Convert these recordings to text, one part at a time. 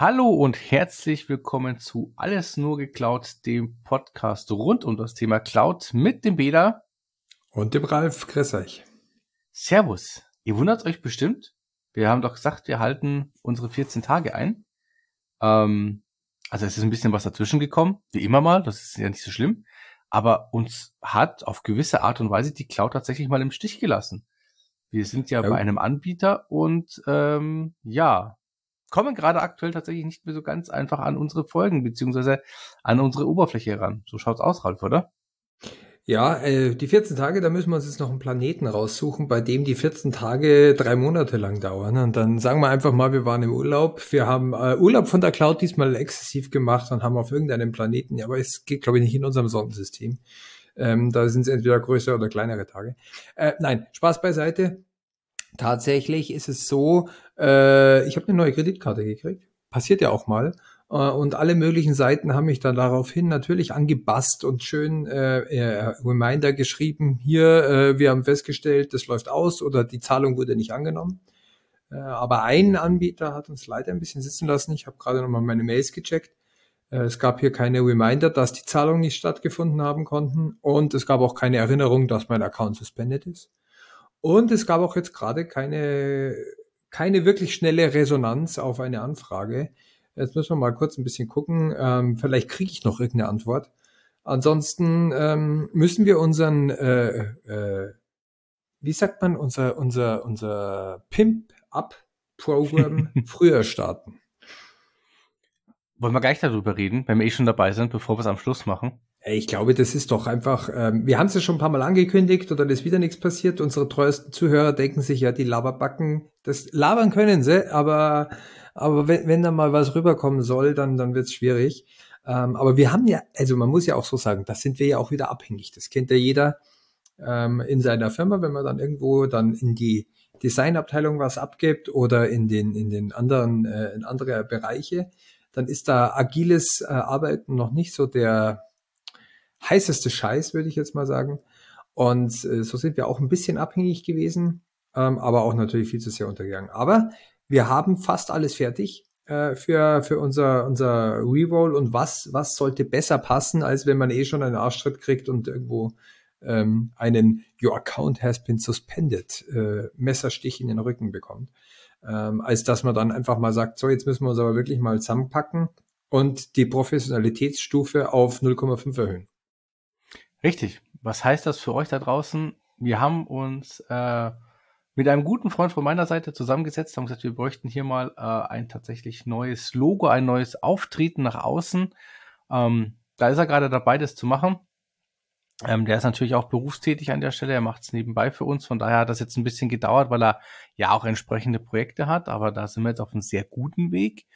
Hallo und herzlich willkommen zu Alles nur geklaut, dem Podcast rund um das Thema Cloud mit dem Bela und dem Ralf. Grüß euch. Servus. Ihr wundert euch bestimmt. Wir haben doch gesagt, wir halten unsere 14 Tage ein. Ähm, also es ist ein bisschen was dazwischen gekommen, wie immer mal, das ist ja nicht so schlimm. Aber uns hat auf gewisse Art und Weise die Cloud tatsächlich mal im Stich gelassen. Wir sind ja, ja. bei einem Anbieter und ähm, ja, kommen gerade aktuell tatsächlich nicht mehr so ganz einfach an unsere Folgen beziehungsweise an unsere Oberfläche ran. So schaut's aus, Ralf, oder? Ja, äh, die 14 Tage, da müssen wir uns jetzt noch einen Planeten raussuchen, bei dem die 14 Tage drei Monate lang dauern. Und dann sagen wir einfach mal, wir waren im Urlaub. Wir haben äh, Urlaub von der Cloud diesmal exzessiv gemacht und haben auf irgendeinem Planeten, ja, aber es geht, glaube ich, nicht in unserem Sonnensystem. Ähm, da sind es entweder größere oder kleinere Tage. Äh, nein, Spaß beiseite. Tatsächlich ist es so, äh, ich habe eine neue Kreditkarte gekriegt. Passiert ja auch mal. Äh, und alle möglichen Seiten haben mich dann daraufhin natürlich angebasst und schön äh, äh, Reminder geschrieben. Hier, äh, wir haben festgestellt, das läuft aus oder die Zahlung wurde nicht angenommen. Äh, aber ein Anbieter hat uns leider ein bisschen sitzen lassen. Ich habe gerade nochmal meine Mails gecheckt. Äh, es gab hier keine Reminder, dass die Zahlungen nicht stattgefunden haben konnten. Und es gab auch keine Erinnerung, dass mein Account suspended ist. Und es gab auch jetzt gerade keine, keine wirklich schnelle Resonanz auf eine Anfrage. Jetzt müssen wir mal kurz ein bisschen gucken. Ähm, vielleicht kriege ich noch irgendeine Antwort. Ansonsten ähm, müssen wir unseren, äh, äh, wie sagt man, unser, unser, unser Pimp-Up-Programm früher starten. Wollen wir gleich darüber reden, wenn wir eh schon dabei sind, bevor wir es am Schluss machen? Ich glaube, das ist doch einfach, ähm, wir haben es ja schon ein paar Mal angekündigt oder ist wieder nichts passiert. Unsere treuesten Zuhörer denken sich ja, die Laberbacken, das labern können sie, aber, aber wenn, wenn da mal was rüberkommen soll, dann, dann wird es schwierig. Ähm, aber wir haben ja, also man muss ja auch so sagen, das sind wir ja auch wieder abhängig. Das kennt ja jeder ähm, in seiner Firma, wenn man dann irgendwo dann in die Designabteilung was abgibt oder in den, in den anderen, äh, in andere Bereiche, dann ist da agiles äh, Arbeiten noch nicht so der, heißeste Scheiß, würde ich jetzt mal sagen. Und äh, so sind wir auch ein bisschen abhängig gewesen, ähm, aber auch natürlich viel zu sehr untergegangen. Aber wir haben fast alles fertig äh, für, für unser, unser Reroll und was, was sollte besser passen, als wenn man eh schon einen Arschtritt kriegt und irgendwo ähm, einen Your account has been suspended äh, Messerstich in den Rücken bekommt. Ähm, als dass man dann einfach mal sagt, so jetzt müssen wir uns aber wirklich mal zusammenpacken und die Professionalitätsstufe auf 0,5 erhöhen. Richtig. Was heißt das für euch da draußen? Wir haben uns äh, mit einem guten Freund von meiner Seite zusammengesetzt, haben gesagt, wir bräuchten hier mal äh, ein tatsächlich neues Logo, ein neues Auftreten nach außen. Ähm, da ist er gerade dabei, das zu machen. Ähm, der ist natürlich auch berufstätig an der Stelle, er macht es nebenbei für uns. Von daher hat das jetzt ein bisschen gedauert, weil er ja auch entsprechende Projekte hat, aber da sind wir jetzt auf einem sehr guten Weg.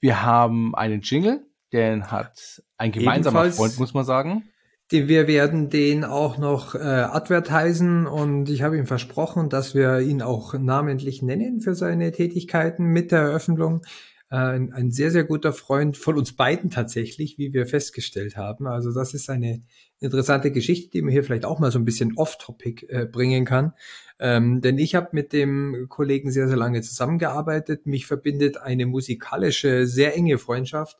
Wir haben einen Jingle, den hat ein gemeinsamer Ebenfalls Freund, muss man sagen. Wir werden den auch noch äh, advertisen und ich habe ihm versprochen, dass wir ihn auch namentlich nennen für seine Tätigkeiten mit der Eröffnung. Äh, ein, ein, sehr, sehr guter Freund von uns beiden tatsächlich, wie wir festgestellt haben. Also das ist eine interessante Geschichte, die man hier vielleicht auch mal so ein bisschen off-topic äh, bringen kann. Ähm, denn ich habe mit dem Kollegen sehr, sehr lange zusammengearbeitet. Mich verbindet eine musikalische, sehr enge Freundschaft,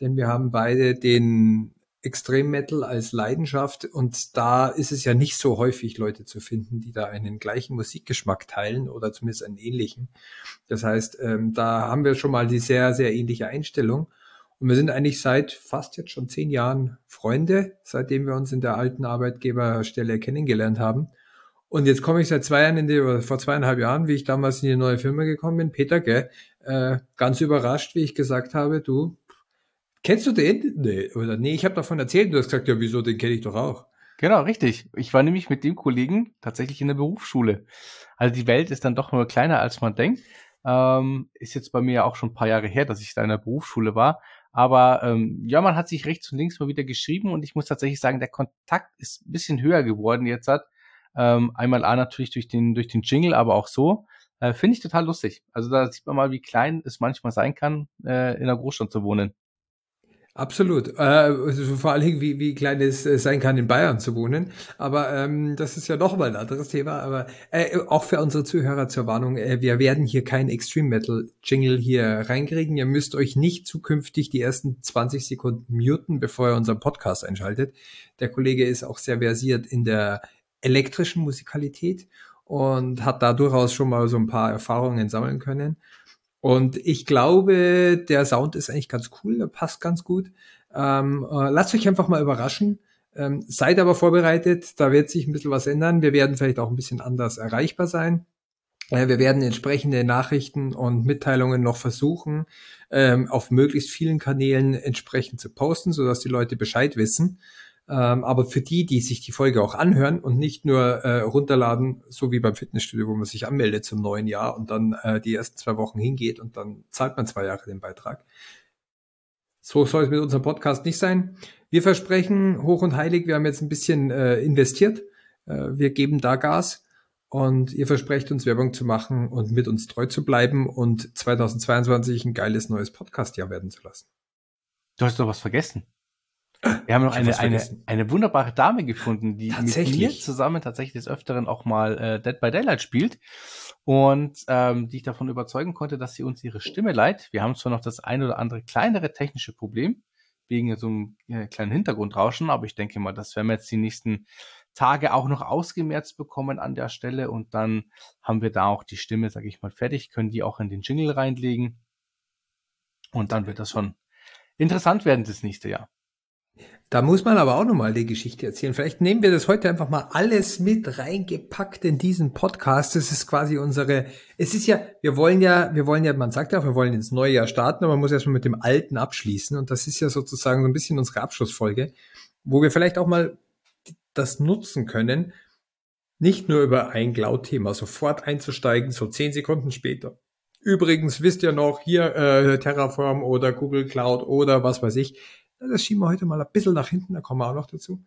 denn wir haben beide den Extrem-Metal als Leidenschaft und da ist es ja nicht so häufig Leute zu finden, die da einen gleichen Musikgeschmack teilen oder zumindest einen ähnlichen. Das heißt, ähm, da haben wir schon mal die sehr, sehr ähnliche Einstellung. Und wir sind eigentlich seit fast jetzt schon zehn Jahren Freunde, seitdem wir uns in der alten Arbeitgeberstelle kennengelernt haben. Und jetzt komme ich seit zwei Jahren in die, oder vor zweieinhalb Jahren, wie ich damals in die neue Firma gekommen bin, Peter, gell, äh, ganz überrascht, wie ich gesagt habe, du, Kennst du den? Nee, oder nee, ich habe davon erzählt, du hast gesagt, ja, wieso, den kenne ich doch auch. Genau, richtig. Ich war nämlich mit dem Kollegen tatsächlich in der Berufsschule. Also die Welt ist dann doch nur kleiner, als man denkt. Ähm, ist jetzt bei mir auch schon ein paar Jahre her, dass ich da in der Berufsschule war. Aber ähm, ja, man hat sich rechts und links mal wieder geschrieben und ich muss tatsächlich sagen, der Kontakt ist ein bisschen höher geworden jetzt hat. Ähm, einmal A natürlich durch den, durch den Jingle, aber auch so. Äh, Finde ich total lustig. Also da sieht man mal, wie klein es manchmal sein kann, äh, in der Großstadt zu wohnen. Absolut. Äh, also vor allen Dingen, wie, wie klein es äh, sein kann, in Bayern zu wohnen. Aber ähm, das ist ja nochmal ein anderes Thema. Aber äh, auch für unsere Zuhörer zur Warnung, äh, wir werden hier kein Extreme Metal Jingle hier reinkriegen. Ihr müsst euch nicht zukünftig die ersten 20 Sekunden muten, bevor ihr unseren Podcast einschaltet. Der Kollege ist auch sehr versiert in der elektrischen Musikalität und hat da durchaus schon mal so ein paar Erfahrungen sammeln können. Und ich glaube, der Sound ist eigentlich ganz cool, der passt ganz gut. Ähm, äh, lasst euch einfach mal überraschen. Ähm, seid aber vorbereitet, da wird sich ein bisschen was ändern. Wir werden vielleicht auch ein bisschen anders erreichbar sein. Äh, wir werden entsprechende Nachrichten und Mitteilungen noch versuchen, ähm, auf möglichst vielen Kanälen entsprechend zu posten, sodass die Leute Bescheid wissen. Ähm, aber für die, die sich die Folge auch anhören und nicht nur äh, runterladen, so wie beim Fitnessstudio, wo man sich anmeldet zum neuen Jahr und dann äh, die ersten zwei Wochen hingeht und dann zahlt man zwei Jahre den Beitrag. So soll es mit unserem Podcast nicht sein. Wir versprechen hoch und heilig, wir haben jetzt ein bisschen äh, investiert. Äh, wir geben da Gas und ihr versprecht uns Werbung zu machen und mit uns treu zu bleiben und 2022 ein geiles neues Podcast-Jahr werden zu lassen. Du hast doch was vergessen. Wir haben noch eine, eine, eine wunderbare Dame gefunden, die mit mir zusammen tatsächlich des Öfteren auch mal äh, Dead by Daylight spielt. Und ähm, die ich davon überzeugen konnte, dass sie uns ihre Stimme leiht. Wir haben zwar noch das ein oder andere kleinere technische Problem wegen so einem äh, kleinen Hintergrundrauschen, aber ich denke mal, das werden wir jetzt die nächsten Tage auch noch ausgemerzt bekommen an der Stelle. Und dann haben wir da auch die Stimme, sage ich mal, fertig, können die auch in den Jingle reinlegen. Und dann wird das schon interessant werden das nächste Jahr. Da muss man aber auch nochmal die Geschichte erzählen. Vielleicht nehmen wir das heute einfach mal alles mit reingepackt in diesen Podcast. Das ist quasi unsere, es ist ja, wir wollen ja, wir wollen ja, man sagt ja auch, wir wollen ins neue Jahr starten, aber man muss erstmal mit dem Alten abschließen. Und das ist ja sozusagen so ein bisschen unsere Abschlussfolge, wo wir vielleicht auch mal das nutzen können, nicht nur über ein Cloud-Thema sofort einzusteigen, so zehn Sekunden später. Übrigens wisst ihr noch hier äh, Terraform oder Google Cloud oder was weiß ich das schieben wir heute mal ein bisschen nach hinten, da kommen wir auch noch dazu.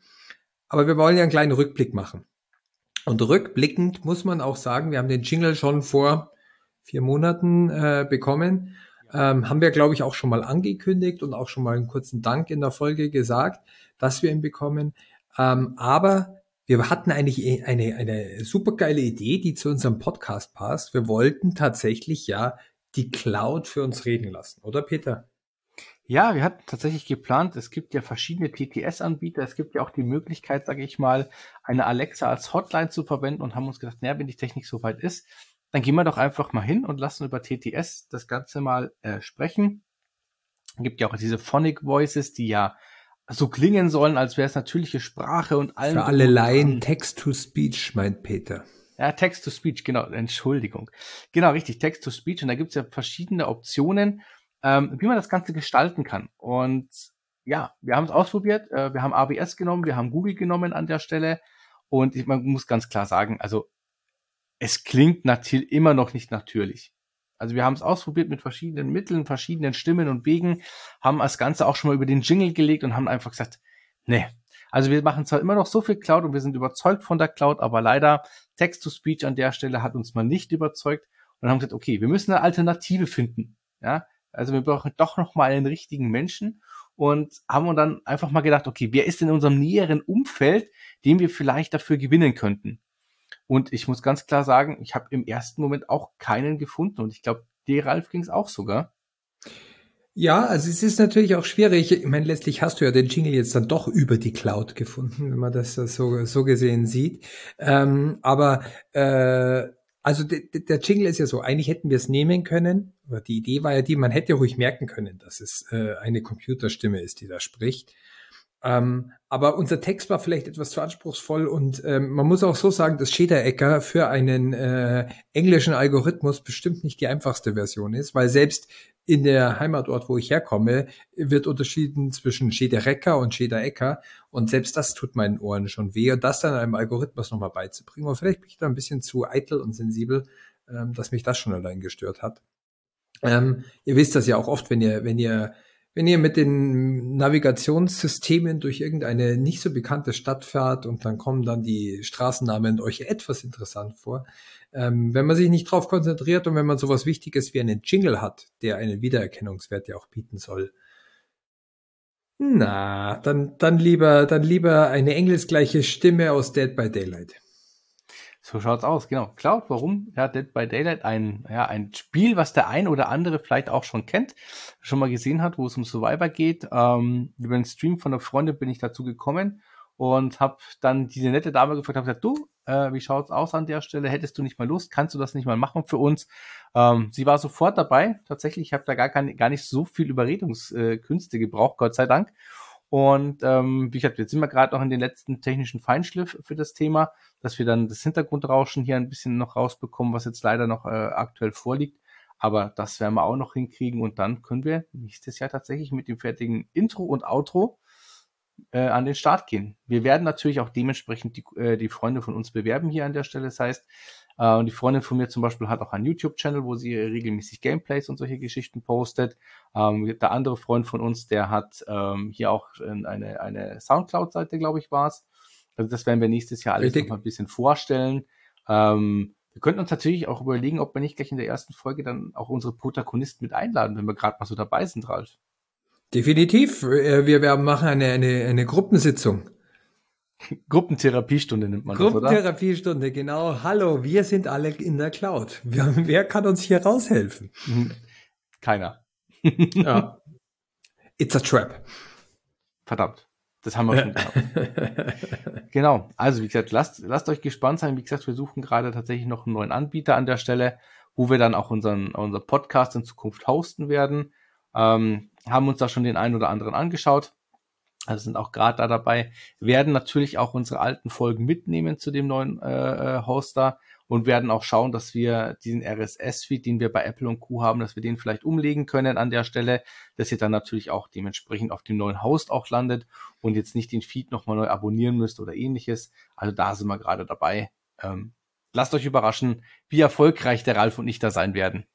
Aber wir wollen ja einen kleinen Rückblick machen. Und rückblickend muss man auch sagen, wir haben den Jingle schon vor vier Monaten äh, bekommen. Ähm, haben wir, glaube ich, auch schon mal angekündigt und auch schon mal einen kurzen Dank in der Folge gesagt, dass wir ihn bekommen. Ähm, aber wir hatten eigentlich eine, eine super geile Idee, die zu unserem Podcast passt. Wir wollten tatsächlich ja die Cloud für uns reden lassen, oder Peter? Ja, wir hatten tatsächlich geplant, es gibt ja verschiedene TTS-Anbieter, es gibt ja auch die Möglichkeit, sage ich mal, eine Alexa als Hotline zu verwenden und haben uns gedacht, naja, wenn die Technik soweit ist, dann gehen wir doch einfach mal hin und lassen über TTS das Ganze mal äh, sprechen. Es gibt ja auch diese Phonic Voices, die ja so klingen sollen, als wäre es natürliche Sprache und allen. Für alle Laien Text-to-Speech, meint Peter. Ja, Text-to-Speech, genau, Entschuldigung. Genau, richtig, Text-to-Speech. Und da gibt es ja verschiedene Optionen ähm, wie man das Ganze gestalten kann. Und ja, wir haben es ausprobiert. Äh, wir haben ABS genommen, wir haben Google genommen an der Stelle. Und ich, man muss ganz klar sagen, also es klingt natürlich immer noch nicht natürlich. Also wir haben es ausprobiert mit verschiedenen Mitteln, verschiedenen Stimmen und Wegen, haben das Ganze auch schon mal über den Jingle gelegt und haben einfach gesagt, nee. Also wir machen zwar immer noch so viel Cloud und wir sind überzeugt von der Cloud, aber leider Text-to-Speech an der Stelle hat uns mal nicht überzeugt und haben gesagt, okay, wir müssen eine Alternative finden. Ja, also wir brauchen doch noch mal einen richtigen Menschen und haben uns dann einfach mal gedacht, okay, wer ist in unserem näheren Umfeld, den wir vielleicht dafür gewinnen könnten? Und ich muss ganz klar sagen, ich habe im ersten Moment auch keinen gefunden und ich glaube, dir Ralf ging es auch sogar. Ja, also es ist natürlich auch schwierig. Ich meine, letztlich hast du ja den Jingle jetzt dann doch über die Cloud gefunden, wenn man das so, so gesehen sieht. Ähm, aber äh, also der, Jingle ist ja so, eigentlich hätten wir es nehmen können, aber die Idee war ja die, man hätte ruhig merken können, dass es äh, eine Computerstimme ist, die da spricht. Ähm, aber unser Text war vielleicht etwas zu anspruchsvoll und ähm, man muss auch so sagen, dass Schederecker für einen äh, englischen Algorithmus bestimmt nicht die einfachste Version ist, weil selbst in der Heimatort, wo ich herkomme, wird unterschieden zwischen Schederecker und Schederecker und selbst das tut meinen Ohren schon weh das dann einem Algorithmus nochmal beizubringen und vielleicht bin ich da ein bisschen zu eitel und sensibel, ähm, dass mich das schon allein gestört hat. Ähm, ihr wisst das ja auch oft, wenn ihr, wenn ihr wenn ihr mit den Navigationssystemen durch irgendeine nicht so bekannte Stadt fährt und dann kommen dann die Straßennamen euch etwas interessant vor, ähm, wenn man sich nicht drauf konzentriert und wenn man sowas Wichtiges wie einen Jingle hat, der einen Wiedererkennungswert ja auch bieten soll, Na, dann, dann lieber, dann lieber eine engelsgleiche Stimme aus Dead by Daylight. So schaut's aus, genau. Cloud, warum? Ja, Dead by Daylight, ein, ja, ein Spiel, was der ein oder andere vielleicht auch schon kennt, schon mal gesehen hat, wo es um Survivor geht. Ähm, über den Stream von einer Freundin bin ich dazu gekommen und habe dann diese nette Dame gefragt, habe gesagt, du, äh, wie schaut's aus an der Stelle? Hättest du nicht mal Lust? Kannst du das nicht mal machen für uns? Ähm, sie war sofort dabei. Tatsächlich, ich habe da gar, kein, gar nicht so viel Überredungskünste gebraucht, Gott sei Dank. Und ähm, wie gesagt, jetzt sind wir gerade noch in den letzten technischen Feinschliff für das Thema, dass wir dann das Hintergrundrauschen hier ein bisschen noch rausbekommen, was jetzt leider noch äh, aktuell vorliegt. Aber das werden wir auch noch hinkriegen und dann können wir nächstes Jahr tatsächlich mit dem fertigen Intro und Outro äh, an den Start gehen. Wir werden natürlich auch dementsprechend die, äh, die Freunde von uns bewerben hier an der Stelle. Das heißt, äh, die Freundin von mir zum Beispiel hat auch einen YouTube-Channel, wo sie regelmäßig Gameplays und solche Geschichten postet. Ähm, der andere Freund von uns, der hat ähm, hier auch eine, eine Soundcloud-Seite, glaube ich, war es. Also das werden wir nächstes Jahr alles noch mal ein bisschen vorstellen. Ähm, wir könnten uns natürlich auch überlegen, ob wir nicht gleich in der ersten Folge dann auch unsere Protagonisten mit einladen, wenn wir gerade mal so dabei sind, Ralf. Definitiv. Äh, wir, wir machen eine, eine, eine Gruppensitzung. Gruppentherapiestunde nimmt man das, oder? Gruppentherapiestunde, genau. Hallo, wir sind alle in der Cloud. Wer, wer kann uns hier raushelfen? Mhm. Keiner. ja. It's a trap. Verdammt. Das haben wir schon gehabt. genau. Also, wie gesagt, lasst, lasst euch gespannt sein. Wie gesagt, wir suchen gerade tatsächlich noch einen neuen Anbieter an der Stelle, wo wir dann auch unseren, unser Podcast in Zukunft hosten werden. Ähm, haben uns da schon den einen oder anderen angeschaut. Also sind auch gerade da dabei, werden natürlich auch unsere alten Folgen mitnehmen zu dem neuen äh, äh Hoster und werden auch schauen, dass wir diesen RSS-Feed, den wir bei Apple und Co. haben, dass wir den vielleicht umlegen können an der Stelle, dass ihr dann natürlich auch dementsprechend auf dem neuen Host auch landet und jetzt nicht den Feed nochmal neu abonnieren müsst oder ähnliches. Also da sind wir gerade dabei. Ähm, lasst euch überraschen, wie erfolgreich der Ralf und ich da sein werden.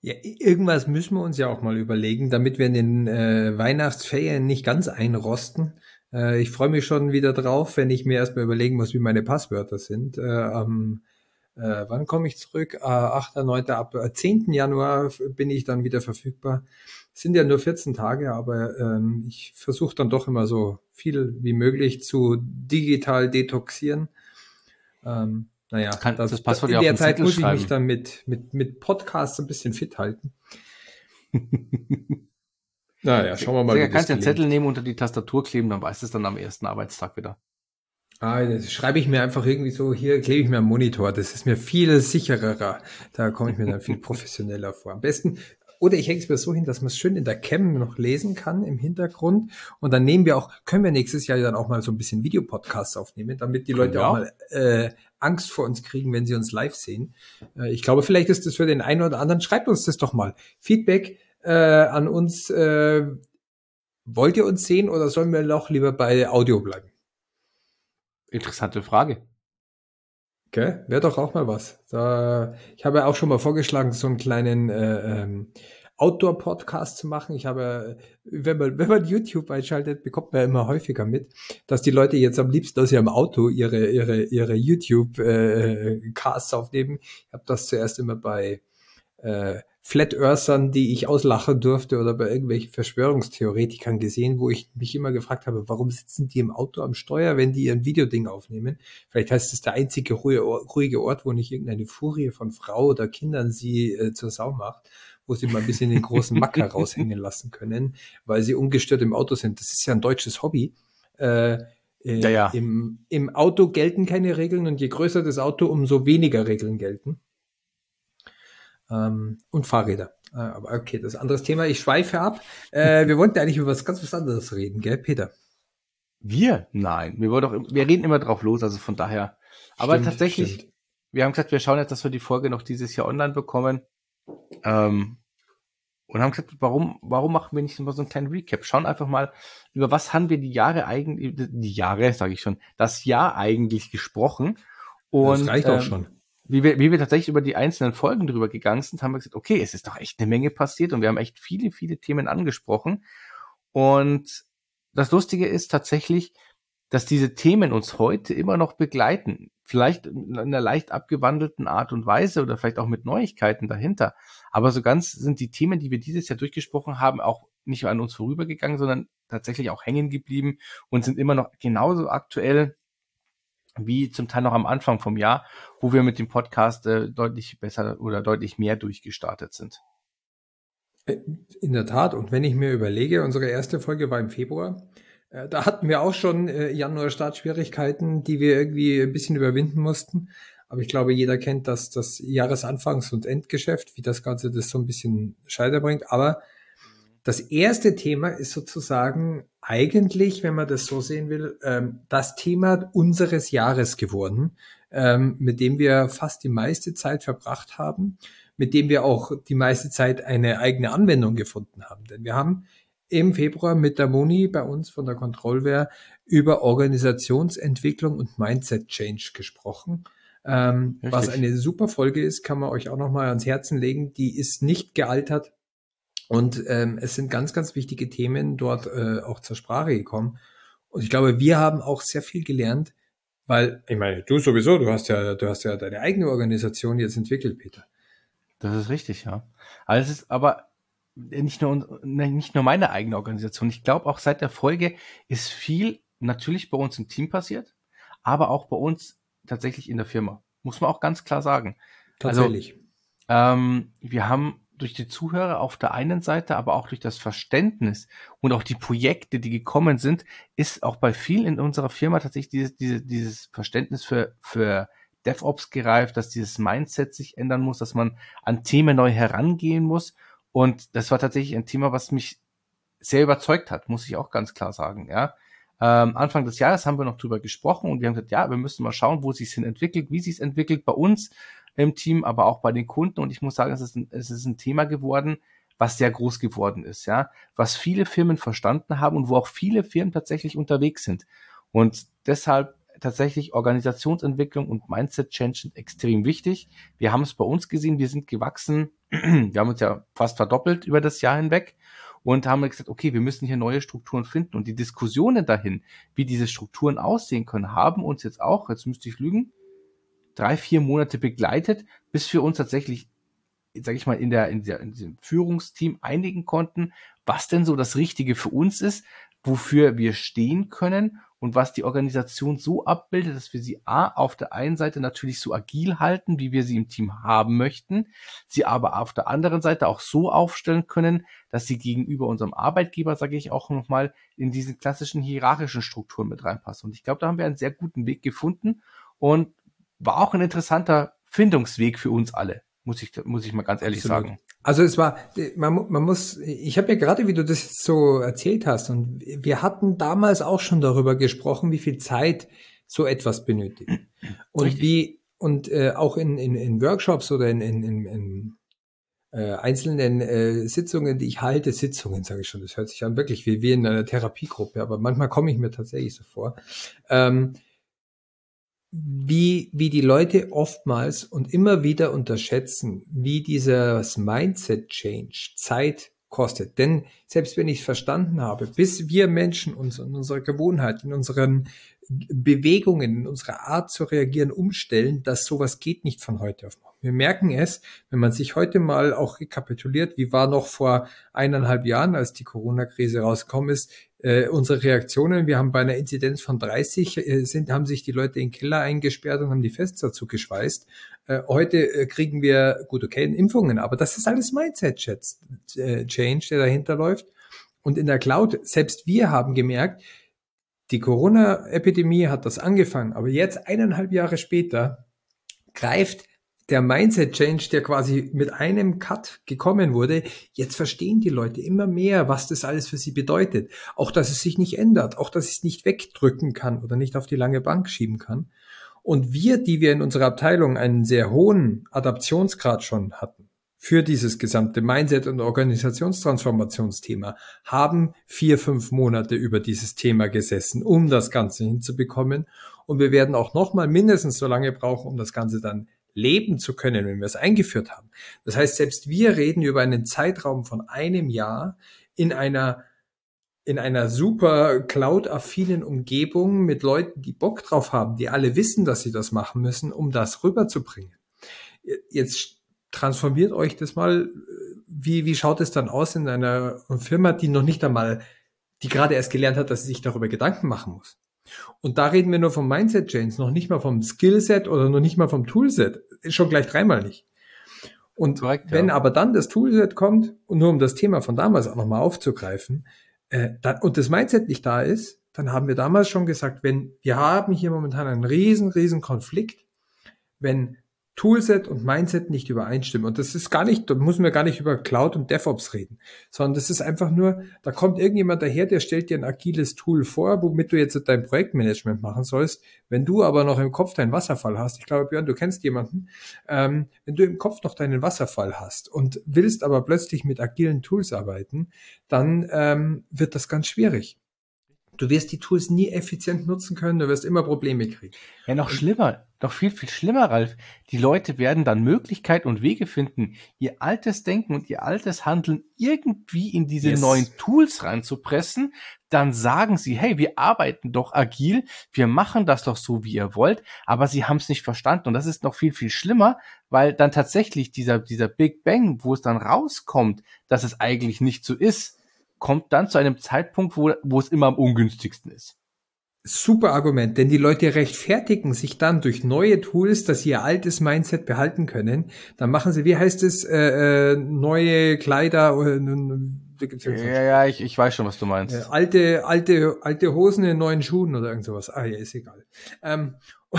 Ja, irgendwas müssen wir uns ja auch mal überlegen, damit wir in den äh, Weihnachtsferien nicht ganz einrosten. Äh, ich freue mich schon wieder drauf, wenn ich mir erstmal überlegen muss, wie meine Passwörter sind. Äh, am, äh, wann komme ich zurück? Äh, 8., 9., ab 10. Äh, Januar bin ich dann wieder verfügbar. Sind ja nur 14 Tage, aber ähm, ich versuche dann doch immer so viel wie möglich zu digital detoxieren. Ähm, naja, das, kann, das, das Passwort in der Zeit muss ich mich dann mit, mit, mit Podcasts ein bisschen fit halten. naja, schauen wir mal. Du kannst den Zettel nehmen, unter die Tastatur kleben, dann weißt du es dann am ersten Arbeitstag wieder. Ah, das schreibe ich mir einfach irgendwie so, hier klebe ich mir am Monitor. Das ist mir viel sicherer. Da komme ich mir dann viel professioneller vor. Am besten oder ich hänge es mir so hin, dass man es schön in der Cam noch lesen kann im Hintergrund. Und dann nehmen wir auch, können wir nächstes Jahr dann auch mal so ein bisschen Videopodcasts aufnehmen, damit die Leute ja. auch mal äh, Angst vor uns kriegen, wenn sie uns live sehen. Äh, ich glaube, vielleicht ist das für den einen oder anderen. Schreibt uns das doch mal. Feedback äh, an uns. Äh, wollt ihr uns sehen oder sollen wir noch lieber bei Audio bleiben? Interessante Frage. Gell? Wäre doch auch mal was. Da, ich habe ja auch schon mal vorgeschlagen, so einen kleinen äh, ähm, Outdoor-Podcast zu machen. Ich habe, wenn man, wenn man YouTube einschaltet, bekommt man immer häufiger mit, dass die Leute jetzt am liebsten aus ihrem Auto ihre, ihre, ihre YouTube-Casts äh, aufnehmen. Ich habe das zuerst immer bei äh, Flat Earthern, die ich auslachen durfte oder bei irgendwelchen Verschwörungstheoretikern gesehen, wo ich mich immer gefragt habe, warum sitzen die im Auto am Steuer, wenn die ihren Videoding aufnehmen? Vielleicht heißt es der einzige ruhige Ort, wo nicht irgendeine Furie von Frau oder Kindern sie äh, zur Sau macht, wo sie mal ein bisschen den großen Macker raushängen lassen können, weil sie ungestört im Auto sind. Das ist ja ein deutsches Hobby. Äh, äh, ja, ja. Im, Im Auto gelten keine Regeln und je größer das Auto, umso weniger Regeln gelten ähm, und Fahrräder. Äh, aber okay, das ist ein anderes Thema. Ich schweife ab. Äh, wir wollten eigentlich über was ganz was anderes reden, gell, Peter? Wir? Nein, wir wollen doch, wir reden immer drauf los, also von daher. Aber stimmt, tatsächlich, stimmt. wir haben gesagt, wir schauen jetzt, dass wir die Folge noch dieses Jahr online bekommen. Ähm, und haben gesagt, warum, warum machen wir nicht mal so einen kleinen Recap? Schauen einfach mal, über was haben wir die Jahre eigentlich, die Jahre, sage ich schon, das Jahr eigentlich gesprochen. Und, das reicht ähm, auch schon wie wir, wie wir tatsächlich über die einzelnen Folgen drüber gegangen sind, haben wir gesagt, okay, es ist doch echt eine Menge passiert und wir haben echt viele, viele Themen angesprochen. Und das Lustige ist tatsächlich, dass diese Themen uns heute immer noch begleiten. Vielleicht in einer leicht abgewandelten Art und Weise oder vielleicht auch mit Neuigkeiten dahinter. Aber so ganz sind die Themen, die wir dieses Jahr durchgesprochen haben, auch nicht an uns vorübergegangen, sondern tatsächlich auch hängen geblieben und sind immer noch genauso aktuell wie zum Teil noch am Anfang vom Jahr, wo wir mit dem Podcast äh, deutlich besser oder deutlich mehr durchgestartet sind. Äh, in der Tat. Und wenn ich mir überlege, unsere erste Folge war im Februar. Äh, da hatten wir auch schon äh, Januar Startschwierigkeiten, die wir irgendwie ein bisschen überwinden mussten. Aber ich glaube, jeder kennt das, das Jahresanfangs- und Endgeschäft, wie das Ganze das so ein bisschen Scheiter bringt. Aber das erste Thema ist sozusagen eigentlich, wenn man das so sehen will, ähm, das Thema unseres Jahres geworden, ähm, mit dem wir fast die meiste Zeit verbracht haben, mit dem wir auch die meiste Zeit eine eigene Anwendung gefunden haben. Denn wir haben im Februar mit der Moni bei uns von der Controlware über Organisationsentwicklung und Mindset Change gesprochen. Ähm, was eine super Folge ist, kann man euch auch noch mal ans Herzen legen. Die ist nicht gealtert und ähm, es sind ganz, ganz wichtige Themen dort äh, auch zur Sprache gekommen. Und ich glaube, wir haben auch sehr viel gelernt, weil ich meine, du sowieso, du hast ja, du hast ja deine eigene Organisation jetzt entwickelt, Peter. Das ist richtig, ja. Also es ist aber nicht nur nicht nur meine eigene Organisation. Ich glaube auch seit der Folge ist viel natürlich bei uns im Team passiert, aber auch bei uns tatsächlich in der Firma. Muss man auch ganz klar sagen. Also, Tatsächlich. Also, ähm, wir haben durch die Zuhörer auf der einen Seite, aber auch durch das Verständnis und auch die Projekte, die gekommen sind, ist auch bei vielen in unserer Firma tatsächlich dieses, dieses, dieses Verständnis für, für DevOps gereift, dass dieses Mindset sich ändern muss, dass man an Themen neu herangehen muss. Und das war tatsächlich ein Thema, was mich sehr überzeugt hat, muss ich auch ganz klar sagen, ja. Ähm, Anfang des Jahres haben wir noch drüber gesprochen und wir haben gesagt, ja, wir müssen mal schauen, wo sich hin entwickelt, wie sich es entwickelt bei uns im Team, aber auch bei den Kunden. Und ich muss sagen, es ist ein, es ist ein Thema geworden, was sehr groß geworden ist, ja, was viele Firmen verstanden haben und wo auch viele Firmen tatsächlich unterwegs sind. Und deshalb tatsächlich Organisationsentwicklung und Mindset Change sind extrem wichtig. Wir haben es bei uns gesehen, wir sind gewachsen, wir haben uns ja fast verdoppelt über das Jahr hinweg und haben gesagt, okay, wir müssen hier neue Strukturen finden. Und die Diskussionen dahin, wie diese Strukturen aussehen können, haben uns jetzt auch, jetzt müsste ich lügen, drei, vier Monate begleitet, bis wir uns tatsächlich, sage ich mal, in, der, in, der, in diesem Führungsteam einigen konnten, was denn so das Richtige für uns ist, wofür wir stehen können und was die Organisation so abbildet, dass wir sie A auf der einen Seite natürlich so agil halten, wie wir sie im Team haben möchten, sie aber auf der anderen Seite auch so aufstellen können, dass sie gegenüber unserem Arbeitgeber, sage ich auch nochmal, in diesen klassischen hierarchischen Strukturen mit reinpassen. Und ich glaube, da haben wir einen sehr guten Weg gefunden und war auch ein interessanter Findungsweg für uns alle, muss ich, muss ich mal ganz ehrlich Absolut. sagen. Also es war, man, man muss, ich habe ja gerade, wie du das so erzählt hast, und wir hatten damals auch schon darüber gesprochen, wie viel Zeit so etwas benötigt. Und Richtig. wie, und äh, auch in, in, in Workshops oder in, in, in, in äh, einzelnen äh, Sitzungen, die ich halte, Sitzungen sage ich schon, das hört sich an wirklich wie, wie in einer Therapiegruppe, aber manchmal komme ich mir tatsächlich so vor. Ähm, wie, wie die Leute oftmals und immer wieder unterschätzen, wie dieses Mindset Change Zeit kostet. Denn selbst wenn ich es verstanden habe, bis wir Menschen uns in unserer Gewohnheit, in unseren Bewegungen, in unserer Art zu reagieren umstellen, dass sowas geht nicht von heute auf morgen. Wir merken es, wenn man sich heute mal auch rekapituliert, wie war noch vor eineinhalb Jahren, als die Corona-Krise rausgekommen ist, äh, unsere Reaktionen. Wir haben bei einer Inzidenz von 30 äh, sind, haben sich die Leute in den Keller eingesperrt und haben die Fenster zugeschweißt. Äh, heute äh, kriegen wir, gut, okay, Impfungen, aber das ist alles Mindset-Change, der dahinter läuft. Und in der Cloud, selbst wir haben gemerkt, die Corona-Epidemie hat das angefangen, aber jetzt eineinhalb Jahre später greift der Mindset-Change, der quasi mit einem Cut gekommen wurde, jetzt verstehen die Leute immer mehr, was das alles für sie bedeutet. Auch, dass es sich nicht ändert, auch, dass es nicht wegdrücken kann oder nicht auf die lange Bank schieben kann. Und wir, die wir in unserer Abteilung einen sehr hohen Adaptionsgrad schon hatten für dieses gesamte Mindset- und Organisationstransformationsthema, haben vier, fünf Monate über dieses Thema gesessen, um das Ganze hinzubekommen. Und wir werden auch nochmal mindestens so lange brauchen, um das Ganze dann leben zu können, wenn wir es eingeführt haben. Das heißt, selbst wir reden über einen Zeitraum von einem Jahr in einer in einer super Cloud-affinen Umgebung mit Leuten, die Bock drauf haben, die alle wissen, dass sie das machen müssen, um das rüberzubringen. Jetzt transformiert euch das mal. Wie, wie schaut es dann aus in einer Firma, die noch nicht einmal die gerade erst gelernt hat, dass sie sich darüber Gedanken machen muss. Und da reden wir nur vom Mindset Change, noch nicht mal vom Skillset oder noch nicht mal vom Toolset. Schon gleich dreimal nicht. Und Korrekt, wenn ja. aber dann das Toolset kommt, und nur um das Thema von damals auch nochmal aufzugreifen, äh, dann, und das Mindset nicht da ist, dann haben wir damals schon gesagt, wenn wir haben hier momentan einen riesen, riesen Konflikt, wenn Toolset und Mindset nicht übereinstimmen. Und das ist gar nicht, da müssen wir gar nicht über Cloud und DevOps reden, sondern das ist einfach nur, da kommt irgendjemand daher, der stellt dir ein agiles Tool vor, womit du jetzt dein Projektmanagement machen sollst. Wenn du aber noch im Kopf deinen Wasserfall hast, ich glaube, Björn, du kennst jemanden, ähm, wenn du im Kopf noch deinen Wasserfall hast und willst aber plötzlich mit agilen Tools arbeiten, dann ähm, wird das ganz schwierig. Du wirst die Tools nie effizient nutzen können, du wirst immer Probleme kriegen. Ja, noch schlimmer, noch viel, viel schlimmer, Ralf. Die Leute werden dann Möglichkeiten und Wege finden, ihr altes Denken und ihr altes Handeln irgendwie in diese yes. neuen Tools reinzupressen. Dann sagen sie, hey, wir arbeiten doch agil, wir machen das doch so, wie ihr wollt, aber sie haben es nicht verstanden. Und das ist noch viel, viel schlimmer, weil dann tatsächlich dieser, dieser Big Bang, wo es dann rauskommt, dass es eigentlich nicht so ist, kommt dann zu einem Zeitpunkt, wo, wo es immer am ungünstigsten ist. Super Argument, denn die Leute rechtfertigen sich dann durch neue Tools, dass sie ihr altes Mindset behalten können. Dann machen sie, wie heißt es, äh, äh, neue Kleider oder ja, ja, ich, ich weiß schon, was du meinst. Äh, alte, alte, alte Hosen in neuen Schuhen oder irgend sowas. Ah ja, ist egal. Ähm,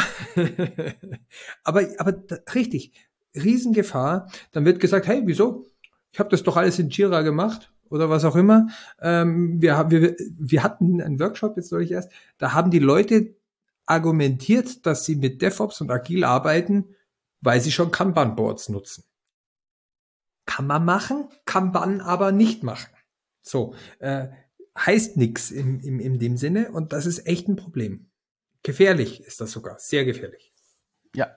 aber, aber richtig, Riesengefahr. Dann wird gesagt, hey, wieso? Ich habe das doch alles in Jira gemacht oder was auch immer. Ähm, wir, wir, wir hatten einen Workshop, jetzt soll ich erst, da haben die Leute argumentiert, dass sie mit DevOps und Agil arbeiten, weil sie schon Kanban-Boards nutzen. Kann man machen, kann man aber nicht machen. So, äh, heißt nix im, im, in dem Sinne und das ist echt ein Problem. Gefährlich ist das sogar, sehr gefährlich. Ja,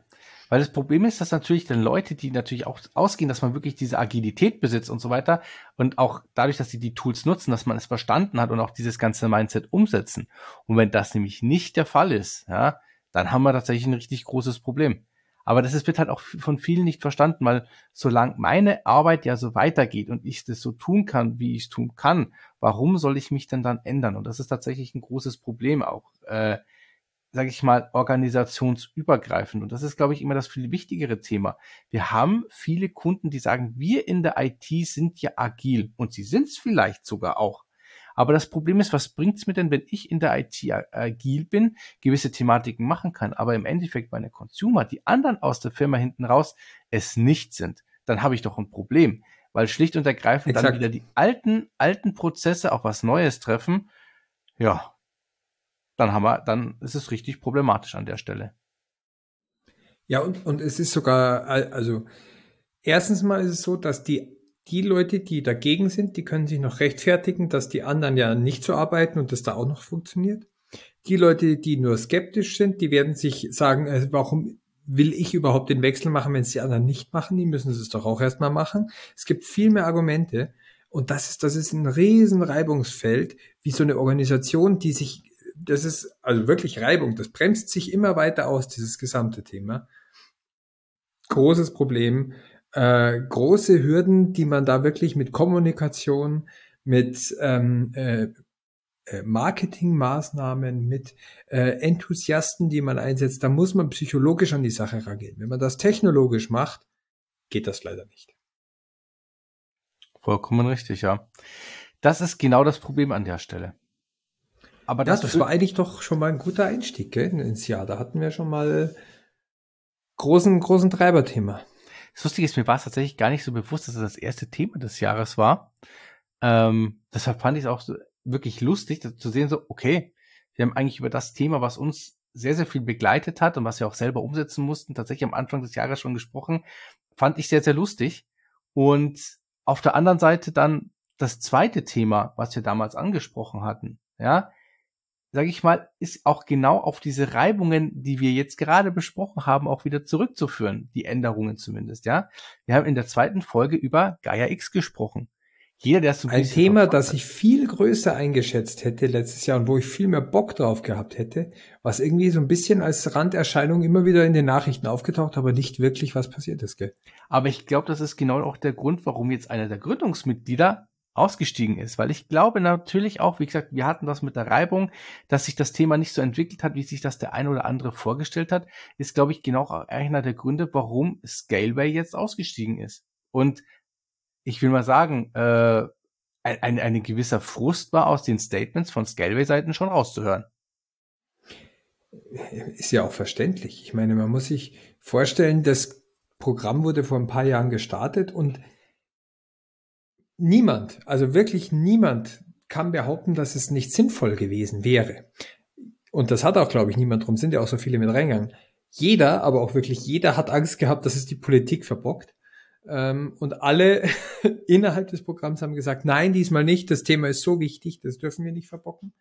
weil das Problem ist, dass natürlich dann Leute, die natürlich auch ausgehen, dass man wirklich diese Agilität besitzt und so weiter und auch dadurch, dass sie die Tools nutzen, dass man es verstanden hat und auch dieses ganze Mindset umsetzen. Und wenn das nämlich nicht der Fall ist, ja, dann haben wir tatsächlich ein richtig großes Problem. Aber das wird halt auch von vielen nicht verstanden, weil solange meine Arbeit ja so weitergeht und ich das so tun kann, wie ich es tun kann, warum soll ich mich denn dann ändern? Und das ist tatsächlich ein großes Problem auch. Äh, sage ich mal, organisationsübergreifend. Und das ist, glaube ich, immer das viel wichtigere Thema. Wir haben viele Kunden, die sagen, wir in der IT sind ja agil. Und sie sind es vielleicht sogar auch. Aber das Problem ist, was bringt's mir denn, wenn ich in der IT agil bin, gewisse Thematiken machen kann, aber im Endeffekt meine Consumer, die anderen aus der Firma hinten raus, es nicht sind? Dann habe ich doch ein Problem. Weil schlicht und ergreifend Exakt. dann wieder die alten, alten Prozesse auf was Neues treffen. Ja, dann haben wir, dann ist es richtig problematisch an der Stelle. Ja, und, und es ist sogar, also erstens mal ist es so, dass die, die Leute, die dagegen sind, die können sich noch rechtfertigen, dass die anderen ja nicht so arbeiten und das da auch noch funktioniert. Die Leute, die nur skeptisch sind, die werden sich sagen, äh, warum will ich überhaupt den Wechsel machen, wenn es die anderen nicht machen? Die müssen es doch auch erstmal machen. Es gibt viel mehr Argumente. Und das ist, das ist ein riesen Reibungsfeld, wie so eine Organisation, die sich das ist also wirklich Reibung. Das bremst sich immer weiter aus, dieses gesamte Thema. Großes Problem. Äh, große Hürden, die man da wirklich mit Kommunikation, mit ähm, äh, äh, Marketingmaßnahmen, mit äh, Enthusiasten, die man einsetzt, da muss man psychologisch an die Sache rangehen. Wenn man das technologisch macht, geht das leider nicht. Vollkommen richtig, ja. Das ist genau das Problem an der Stelle. Aber das, ja, das war eigentlich doch schon mal ein guter Einstieg gell, ins Jahr. Da hatten wir schon mal großen, großen Treiberthema. Das Lustige ist, mir war es tatsächlich gar nicht so bewusst, dass es das erste Thema des Jahres war. Ähm, deshalb fand ich es auch wirklich lustig zu sehen, so, okay, wir haben eigentlich über das Thema, was uns sehr, sehr viel begleitet hat und was wir auch selber umsetzen mussten, tatsächlich am Anfang des Jahres schon gesprochen, fand ich sehr, sehr lustig. Und auf der anderen Seite dann das zweite Thema, was wir damals angesprochen hatten, ja, sage ich mal, ist auch genau auf diese Reibungen, die wir jetzt gerade besprochen haben, auch wieder zurückzuführen, die Änderungen zumindest, ja. Wir haben in der zweiten Folge über Gaia X gesprochen. Jeder, der so ein, ein Thema, das ich viel größer eingeschätzt hätte letztes Jahr und wo ich viel mehr Bock drauf gehabt hätte, was irgendwie so ein bisschen als Randerscheinung immer wieder in den Nachrichten aufgetaucht, aber nicht wirklich was passiert ist, gell? Aber ich glaube, das ist genau auch der Grund, warum jetzt einer der Gründungsmitglieder ausgestiegen ist, weil ich glaube natürlich auch, wie gesagt, wir hatten das mit der Reibung, dass sich das Thema nicht so entwickelt hat, wie sich das der ein oder andere vorgestellt hat, ist, glaube ich, genau einer der Gründe, warum Scaleway jetzt ausgestiegen ist. Und ich will mal sagen, äh, ein, ein, ein gewisser Frust war aus den Statements von Scaleway-Seiten schon rauszuhören. Ist ja auch verständlich. Ich meine, man muss sich vorstellen, das Programm wurde vor ein paar Jahren gestartet und niemand, also wirklich niemand kann behaupten, dass es nicht sinnvoll gewesen wäre. Und das hat auch, glaube ich, niemand drum, sind ja auch so viele mit reingegangen. Jeder, aber auch wirklich jeder hat Angst gehabt, dass es die Politik verbockt. Ähm, und alle innerhalb des Programms haben gesagt, nein, diesmal nicht, das Thema ist so wichtig, das dürfen wir nicht verbocken.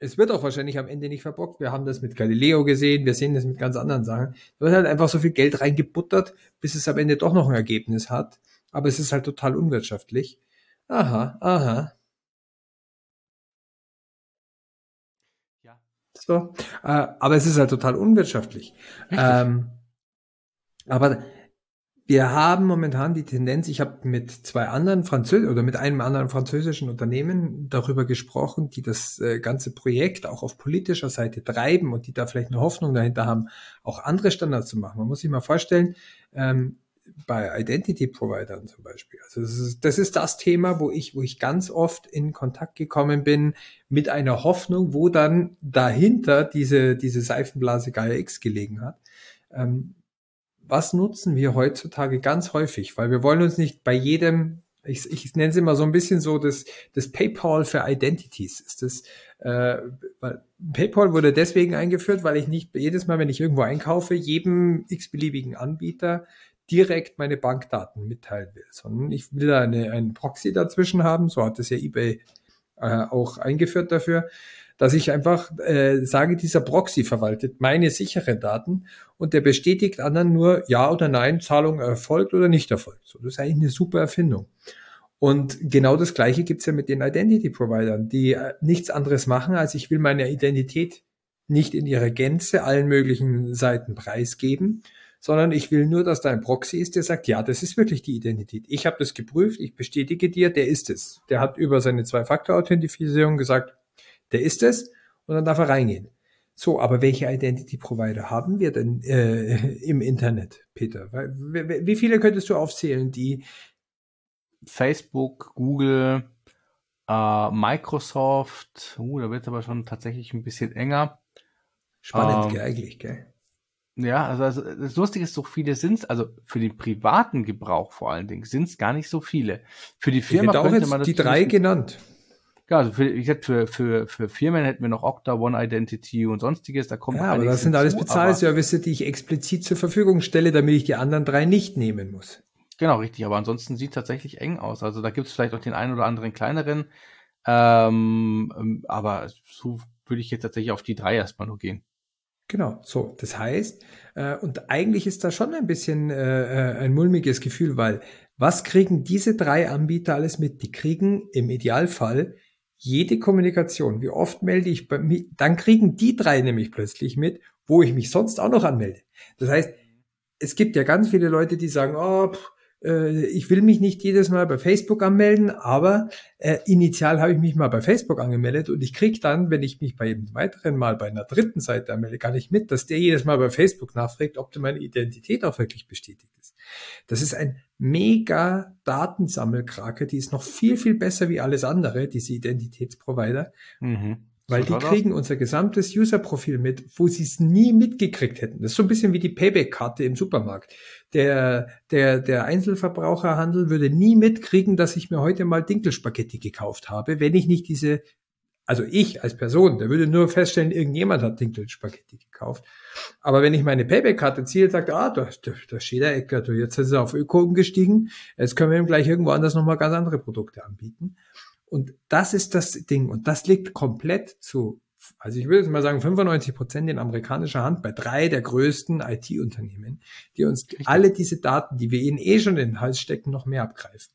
Es wird auch wahrscheinlich am Ende nicht verbockt. Wir haben das mit Galileo gesehen, wir sehen das mit ganz anderen Sachen. Da wird halt einfach so viel Geld reingebuttert, bis es am Ende doch noch ein Ergebnis hat. Aber es ist halt total unwirtschaftlich. Aha, aha. Ja. So, äh, aber es ist halt total unwirtschaftlich. Ähm, aber wir haben momentan die Tendenz, ich habe mit zwei anderen Französischen oder mit einem anderen französischen Unternehmen darüber gesprochen, die das äh, ganze Projekt auch auf politischer Seite treiben und die da vielleicht eine Hoffnung dahinter haben, auch andere Standards zu machen. Man muss sich mal vorstellen, ähm, bei Identity Providern zum Beispiel. Also das ist, das ist das Thema, wo ich, wo ich ganz oft in Kontakt gekommen bin mit einer Hoffnung, wo dann dahinter diese, diese Seifenblase Gaia X gelegen hat. Ähm, was nutzen wir heutzutage ganz häufig? Weil wir wollen uns nicht bei jedem, ich, ich nenne es immer so ein bisschen so das, das PayPal für Identities. Ist das, äh, weil PayPal wurde deswegen eingeführt, weil ich nicht jedes Mal, wenn ich irgendwo einkaufe, jedem x-beliebigen Anbieter direkt meine Bankdaten mitteilen will, sondern ich will da eine, einen Proxy dazwischen haben, so hat es ja eBay äh, auch eingeführt dafür, dass ich einfach äh, sage, dieser Proxy verwaltet meine sicheren Daten und der bestätigt anderen nur ja oder nein, Zahlung erfolgt oder nicht erfolgt. So, das ist eigentlich eine super Erfindung. Und genau das Gleiche gibt's ja mit den Identity Providern, die äh, nichts anderes machen, als ich will meine Identität nicht in ihrer Gänze allen möglichen Seiten preisgeben, sondern ich will nur, dass da ein Proxy ist, der sagt, ja, das ist wirklich die Identität. Ich habe das geprüft, ich bestätige dir, der ist es. Der hat über seine Zwei-Faktor-Authentifizierung gesagt, der ist es und dann darf er reingehen. So, aber welche Identity Provider haben wir denn äh, im Internet, Peter? Wie viele könntest du aufzählen, die Facebook, Google, äh, Microsoft, uh, da wird es aber schon tatsächlich ein bisschen enger. Spannend, ähm, eigentlich, gell? Ja, also, also das Lustige ist, so viele sind es, also für den privaten Gebrauch vor allen Dingen, sind es gar nicht so viele. Für die Firma könnte man das die drei genannt. Ja, also für, ich hätte für, für, für Firmen hätten wir noch Okta, One Identity und sonstiges, da kommt Ja, aber das sind alles Bezahlservice, die ich explizit zur Verfügung stelle, damit ich die anderen drei nicht nehmen muss. Genau, richtig, aber ansonsten sieht tatsächlich eng aus. Also da gibt es vielleicht auch den einen oder anderen kleineren, ähm, ähm, aber so würde ich jetzt tatsächlich auf die drei erstmal nur gehen. Genau, so. Das heißt, äh, und eigentlich ist da schon ein bisschen äh, äh, ein mulmiges Gefühl, weil was kriegen diese drei Anbieter alles mit? Die kriegen im Idealfall jede Kommunikation. Wie oft melde ich bei mir? Dann kriegen die drei nämlich plötzlich mit, wo ich mich sonst auch noch anmelde. Das heißt, es gibt ja ganz viele Leute, die sagen, oh, pff, ich will mich nicht jedes Mal bei Facebook anmelden, aber äh, initial habe ich mich mal bei Facebook angemeldet und ich kriege dann, wenn ich mich bei jedem weiteren Mal bei einer dritten Seite anmelde, gar nicht mit, dass der jedes Mal bei Facebook nachfragt, ob meine Identität auch wirklich bestätigt ist. Das ist ein mega Datensammelkrake, die ist noch viel, viel besser wie alles andere, diese Identitätsprovider. Mhm. Weil die kriegen unser gesamtes User-Profil mit, wo sie es nie mitgekriegt hätten. Das ist so ein bisschen wie die Payback-Karte im Supermarkt. Der, der, der Einzelverbraucherhandel würde nie mitkriegen, dass ich mir heute mal Dinkelspaghetti gekauft habe, wenn ich nicht diese, also ich als Person, der würde nur feststellen, irgendjemand hat Dinkelspaghetti gekauft. Aber wenn ich meine Payback-Karte ziehe, sagt, ah, da, da, da steht der Ecker, du, jetzt ist er auf Öko umgestiegen, jetzt können wir ihm gleich irgendwo anders nochmal ganz andere Produkte anbieten. Und das ist das Ding. Und das liegt komplett zu, also ich würde jetzt mal sagen, 95 Prozent in amerikanischer Hand bei drei der größten IT-Unternehmen, die uns Richtig. alle diese Daten, die wir ihnen eh schon in den Hals stecken, noch mehr abgreifen.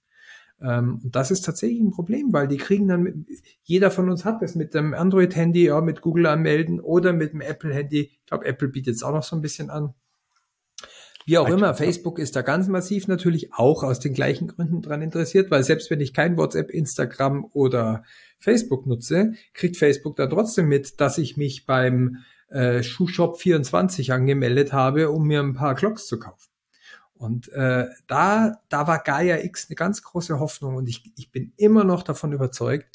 Ähm, und das ist tatsächlich ein Problem, weil die kriegen dann, jeder von uns hat das mit dem Android-Handy, ja, mit Google anmelden oder mit dem Apple-Handy. Ich glaube, Apple bietet es auch noch so ein bisschen an. Wie auch immer, Facebook ist da ganz massiv natürlich auch aus den gleichen Gründen dran interessiert, weil selbst wenn ich kein WhatsApp, Instagram oder Facebook nutze, kriegt Facebook da trotzdem mit, dass ich mich beim äh, Schuhshop 24 angemeldet habe, um mir ein paar Clocks zu kaufen. Und äh, da, da war Gaia X eine ganz große Hoffnung und ich, ich bin immer noch davon überzeugt,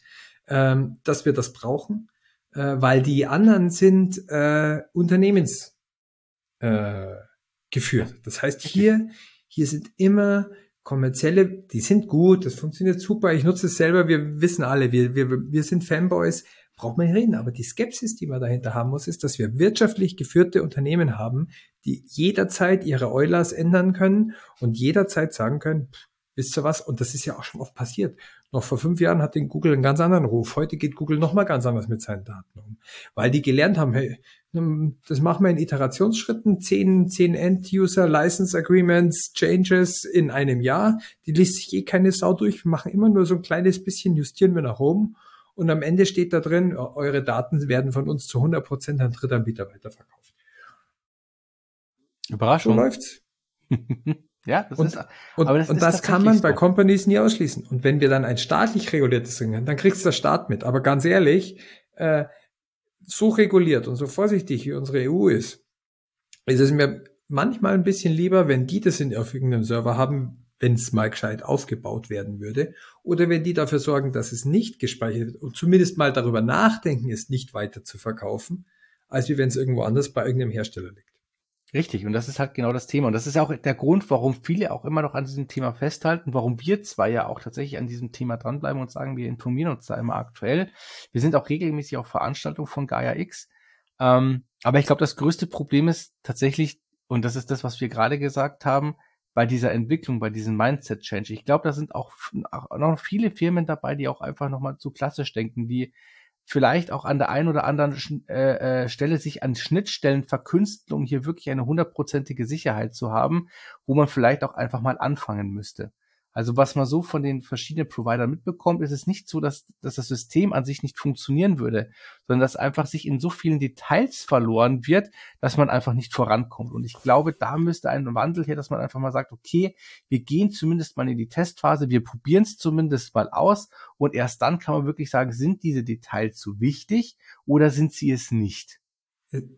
ähm, dass wir das brauchen, äh, weil die anderen sind äh, Unternehmens äh, geführt. Das heißt, hier, hier sind immer kommerzielle, die sind gut, das funktioniert super, ich nutze es selber, wir wissen alle, wir, wir, wir sind Fanboys, braucht man nicht reden. Aber die Skepsis, die man dahinter haben muss, ist, dass wir wirtschaftlich geführte Unternehmen haben, die jederzeit ihre Eulers ändern können und jederzeit sagen können, pff, wisst ihr was? Und das ist ja auch schon oft passiert. Noch vor fünf Jahren hat den Google einen ganz anderen Ruf. Heute geht Google noch mal ganz anders mit seinen Daten um. Weil die gelernt haben, hey, das machen wir in Iterationsschritten, zehn, zehn End-User License Agreements, Changes in einem Jahr. Die liest sich eh keine Sau durch. Wir machen immer nur so ein kleines bisschen, justieren wir nach oben. Und am Ende steht da drin, eure Daten werden von uns zu 100 Prozent an Drittanbieter weiterverkauft. Überraschung. So läuft's. Ja, das und, ist, und, aber das, und ist das kann man bei. Companies nie ausschließen. Und wenn wir dann ein staatlich reguliertes Ding haben, dann kriegst der Staat mit. Aber ganz ehrlich, äh, so reguliert und so vorsichtig wie unsere EU ist, ist es mir manchmal ein bisschen lieber, wenn die das in, irgendeinem Server haben, wenn es mal gescheit aufgebaut werden würde, oder wenn die dafür sorgen, dass es nicht gespeichert wird und zumindest mal darüber nachdenken, es nicht weiter zu verkaufen, als wie wenn es irgendwo anders bei irgendeinem Hersteller liegt. Richtig, und das ist halt genau das Thema. Und das ist auch der Grund, warum viele auch immer noch an diesem Thema festhalten, warum wir zwei ja auch tatsächlich an diesem Thema dranbleiben und sagen, wir informieren uns da immer aktuell. Wir sind auch regelmäßig auf Veranstaltungen von Gaia X. Ähm, aber ich glaube, das größte Problem ist tatsächlich, und das ist das, was wir gerade gesagt haben, bei dieser Entwicklung, bei diesem Mindset-Change. Ich glaube, da sind auch, noch viele Firmen dabei, die auch einfach nochmal zu klassisch denken, die vielleicht auch an der einen oder anderen äh, äh, Stelle sich an Schnittstellen verkünsteln, um hier wirklich eine hundertprozentige Sicherheit zu haben, wo man vielleicht auch einfach mal anfangen müsste. Also was man so von den verschiedenen Providern mitbekommt, ist es nicht so, dass, dass das System an sich nicht funktionieren würde, sondern dass einfach sich in so vielen Details verloren wird, dass man einfach nicht vorankommt. Und ich glaube, da müsste ein Wandel her, dass man einfach mal sagt, okay, wir gehen zumindest mal in die Testphase, wir probieren es zumindest mal aus und erst dann kann man wirklich sagen, sind diese Details so wichtig oder sind sie es nicht?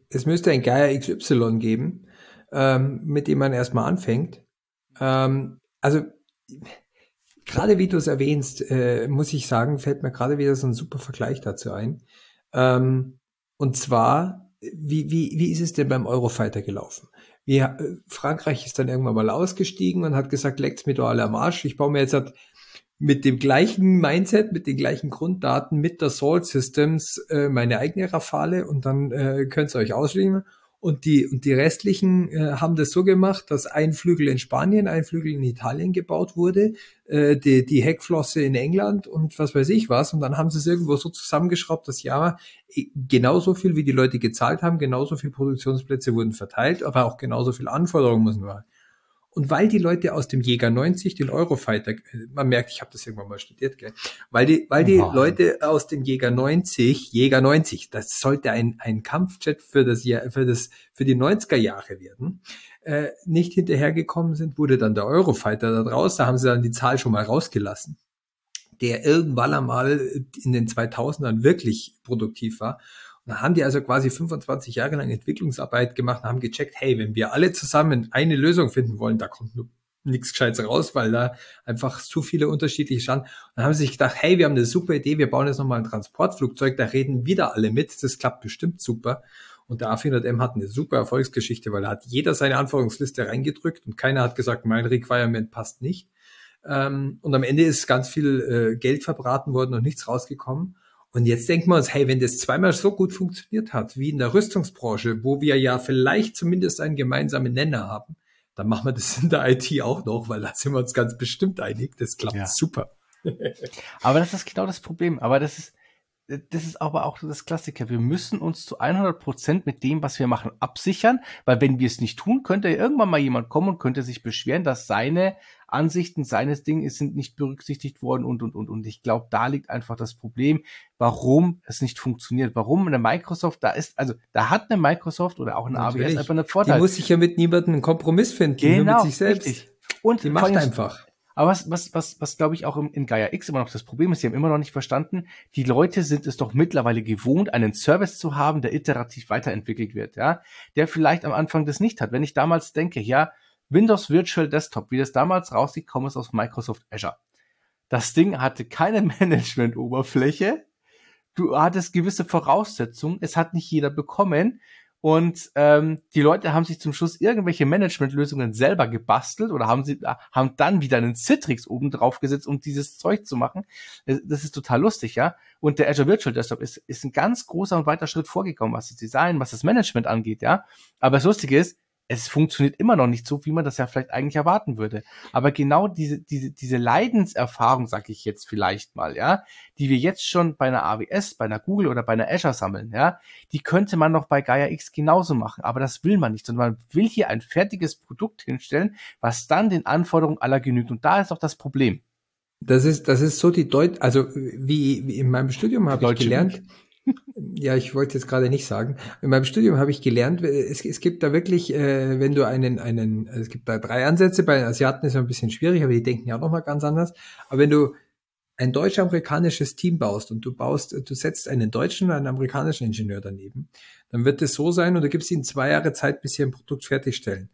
Es müsste ein Gaia XY geben, ähm, mit dem man erstmal anfängt. Ähm, also gerade wie du es erwähnst, äh, muss ich sagen, fällt mir gerade wieder so ein super Vergleich dazu ein. Ähm, und zwar, wie, wie, wie ist es denn beim Eurofighter gelaufen? Wie, äh, Frankreich ist dann irgendwann mal ausgestiegen und hat gesagt, leckt's mir doch alle am Arsch. Ich baue mir jetzt halt mit dem gleichen Mindset, mit den gleichen Grunddaten, mit der Salt Systems äh, meine eigene Rafale und dann äh, könnt ihr euch ausschließen. Und die, und die restlichen äh, haben das so gemacht, dass ein Flügel in Spanien, ein Flügel in Italien gebaut wurde, äh, die, die Heckflosse in England und was weiß ich was. Und dann haben sie es irgendwo so zusammengeschraubt, dass ja, genauso viel wie die Leute gezahlt haben, genauso viel Produktionsplätze wurden verteilt, aber auch genauso viel Anforderungen müssen wir. Und weil die Leute aus dem Jäger 90 den Eurofighter, man merkt, ich habe das irgendwann mal studiert, gell? weil die, weil die wow. Leute aus dem Jäger 90, Jäger 90, das sollte ein, ein Kampfjet für das Jahr, für das, für die 90er Jahre werden, äh, nicht hinterhergekommen sind, wurde dann der Eurofighter da draus, da haben sie dann die Zahl schon mal rausgelassen der irgendwann einmal in den 2000ern wirklich produktiv war. Da haben die also quasi 25 Jahre lang Entwicklungsarbeit gemacht und haben gecheckt, hey, wenn wir alle zusammen eine Lösung finden wollen, da kommt nichts Gescheites raus, weil da einfach zu viele unterschiedliche. Und dann haben sie sich gedacht, hey, wir haben eine super Idee, wir bauen jetzt nochmal ein Transportflugzeug, da reden wieder alle mit, das klappt bestimmt super. Und der A400M hat eine super Erfolgsgeschichte, weil da hat jeder seine Anforderungsliste reingedrückt und keiner hat gesagt, mein Requirement passt nicht. Ähm, und am Ende ist ganz viel äh, Geld verbraten worden und nichts rausgekommen. Und jetzt denken wir uns, hey, wenn das zweimal so gut funktioniert hat, wie in der Rüstungsbranche, wo wir ja vielleicht zumindest einen gemeinsamen Nenner haben, dann machen wir das in der IT auch noch, weil da sind wir uns ganz bestimmt einig. Das klappt ja. super. aber das ist genau das Problem. Aber das ist, das ist aber auch das Klassiker. Wir müssen uns zu 100 Prozent mit dem, was wir machen, absichern, weil wenn wir es nicht tun, könnte irgendwann mal jemand kommen und könnte sich beschweren, dass seine Ansichten seines Ding sind nicht berücksichtigt worden und, und, und. Und ich glaube, da liegt einfach das Problem, warum es nicht funktioniert. Warum eine Microsoft da ist, also da hat eine Microsoft oder auch eine Natürlich. AWS einfach einen Vorteil. Die muss sich ja mit niemandem einen Kompromiss finden, genau, nur mit genau, sich selbst. Richtig. Und die macht einfach. Aber was, was, was, was glaube ich auch in Gaia X immer noch das Problem ist, die haben immer noch nicht verstanden, die Leute sind es doch mittlerweile gewohnt, einen Service zu haben, der iterativ weiterentwickelt wird, ja, der vielleicht am Anfang das nicht hat. Wenn ich damals denke, ja, Windows Virtual Desktop, wie das damals rausgekommen ist aus Microsoft Azure. Das Ding hatte keine Management-Oberfläche. Du hattest gewisse Voraussetzungen. Es hat nicht jeder bekommen. Und ähm, die Leute haben sich zum Schluss irgendwelche Managementlösungen selber gebastelt oder haben sie haben dann wieder einen Citrix oben drauf gesetzt, um dieses Zeug zu machen. Das ist total lustig, ja. Und der Azure Virtual Desktop ist, ist ein ganz großer und weiter Schritt vorgekommen, was das Design, was das Management angeht, ja. Aber das Lustige ist, es funktioniert immer noch nicht so, wie man das ja vielleicht eigentlich erwarten würde. Aber genau diese, diese, diese Leidenserfahrung, sag ich jetzt vielleicht mal, ja, die wir jetzt schon bei einer AWS, bei einer Google oder bei einer Azure sammeln, ja, die könnte man noch bei Gaia X genauso machen. Aber das will man nicht, sondern man will hier ein fertiges Produkt hinstellen, was dann den Anforderungen aller genügt. Und da ist auch das Problem. Das ist, das ist so die Deut, also wie, wie in meinem Studium habe ich gelernt, ja, ich wollte jetzt gerade nicht sagen. In meinem Studium habe ich gelernt, es, es gibt da wirklich, äh, wenn du einen, einen, es gibt da drei Ansätze, bei den Asiaten ist es ein bisschen schwierig, aber die denken ja auch nochmal ganz anders. Aber wenn du ein deutsch-amerikanisches Team baust und du baust, du setzt einen deutschen und einen amerikanischen Ingenieur daneben, dann wird es so sein und du gibst ihnen zwei Jahre Zeit, bis sie ein Produkt fertigstellen.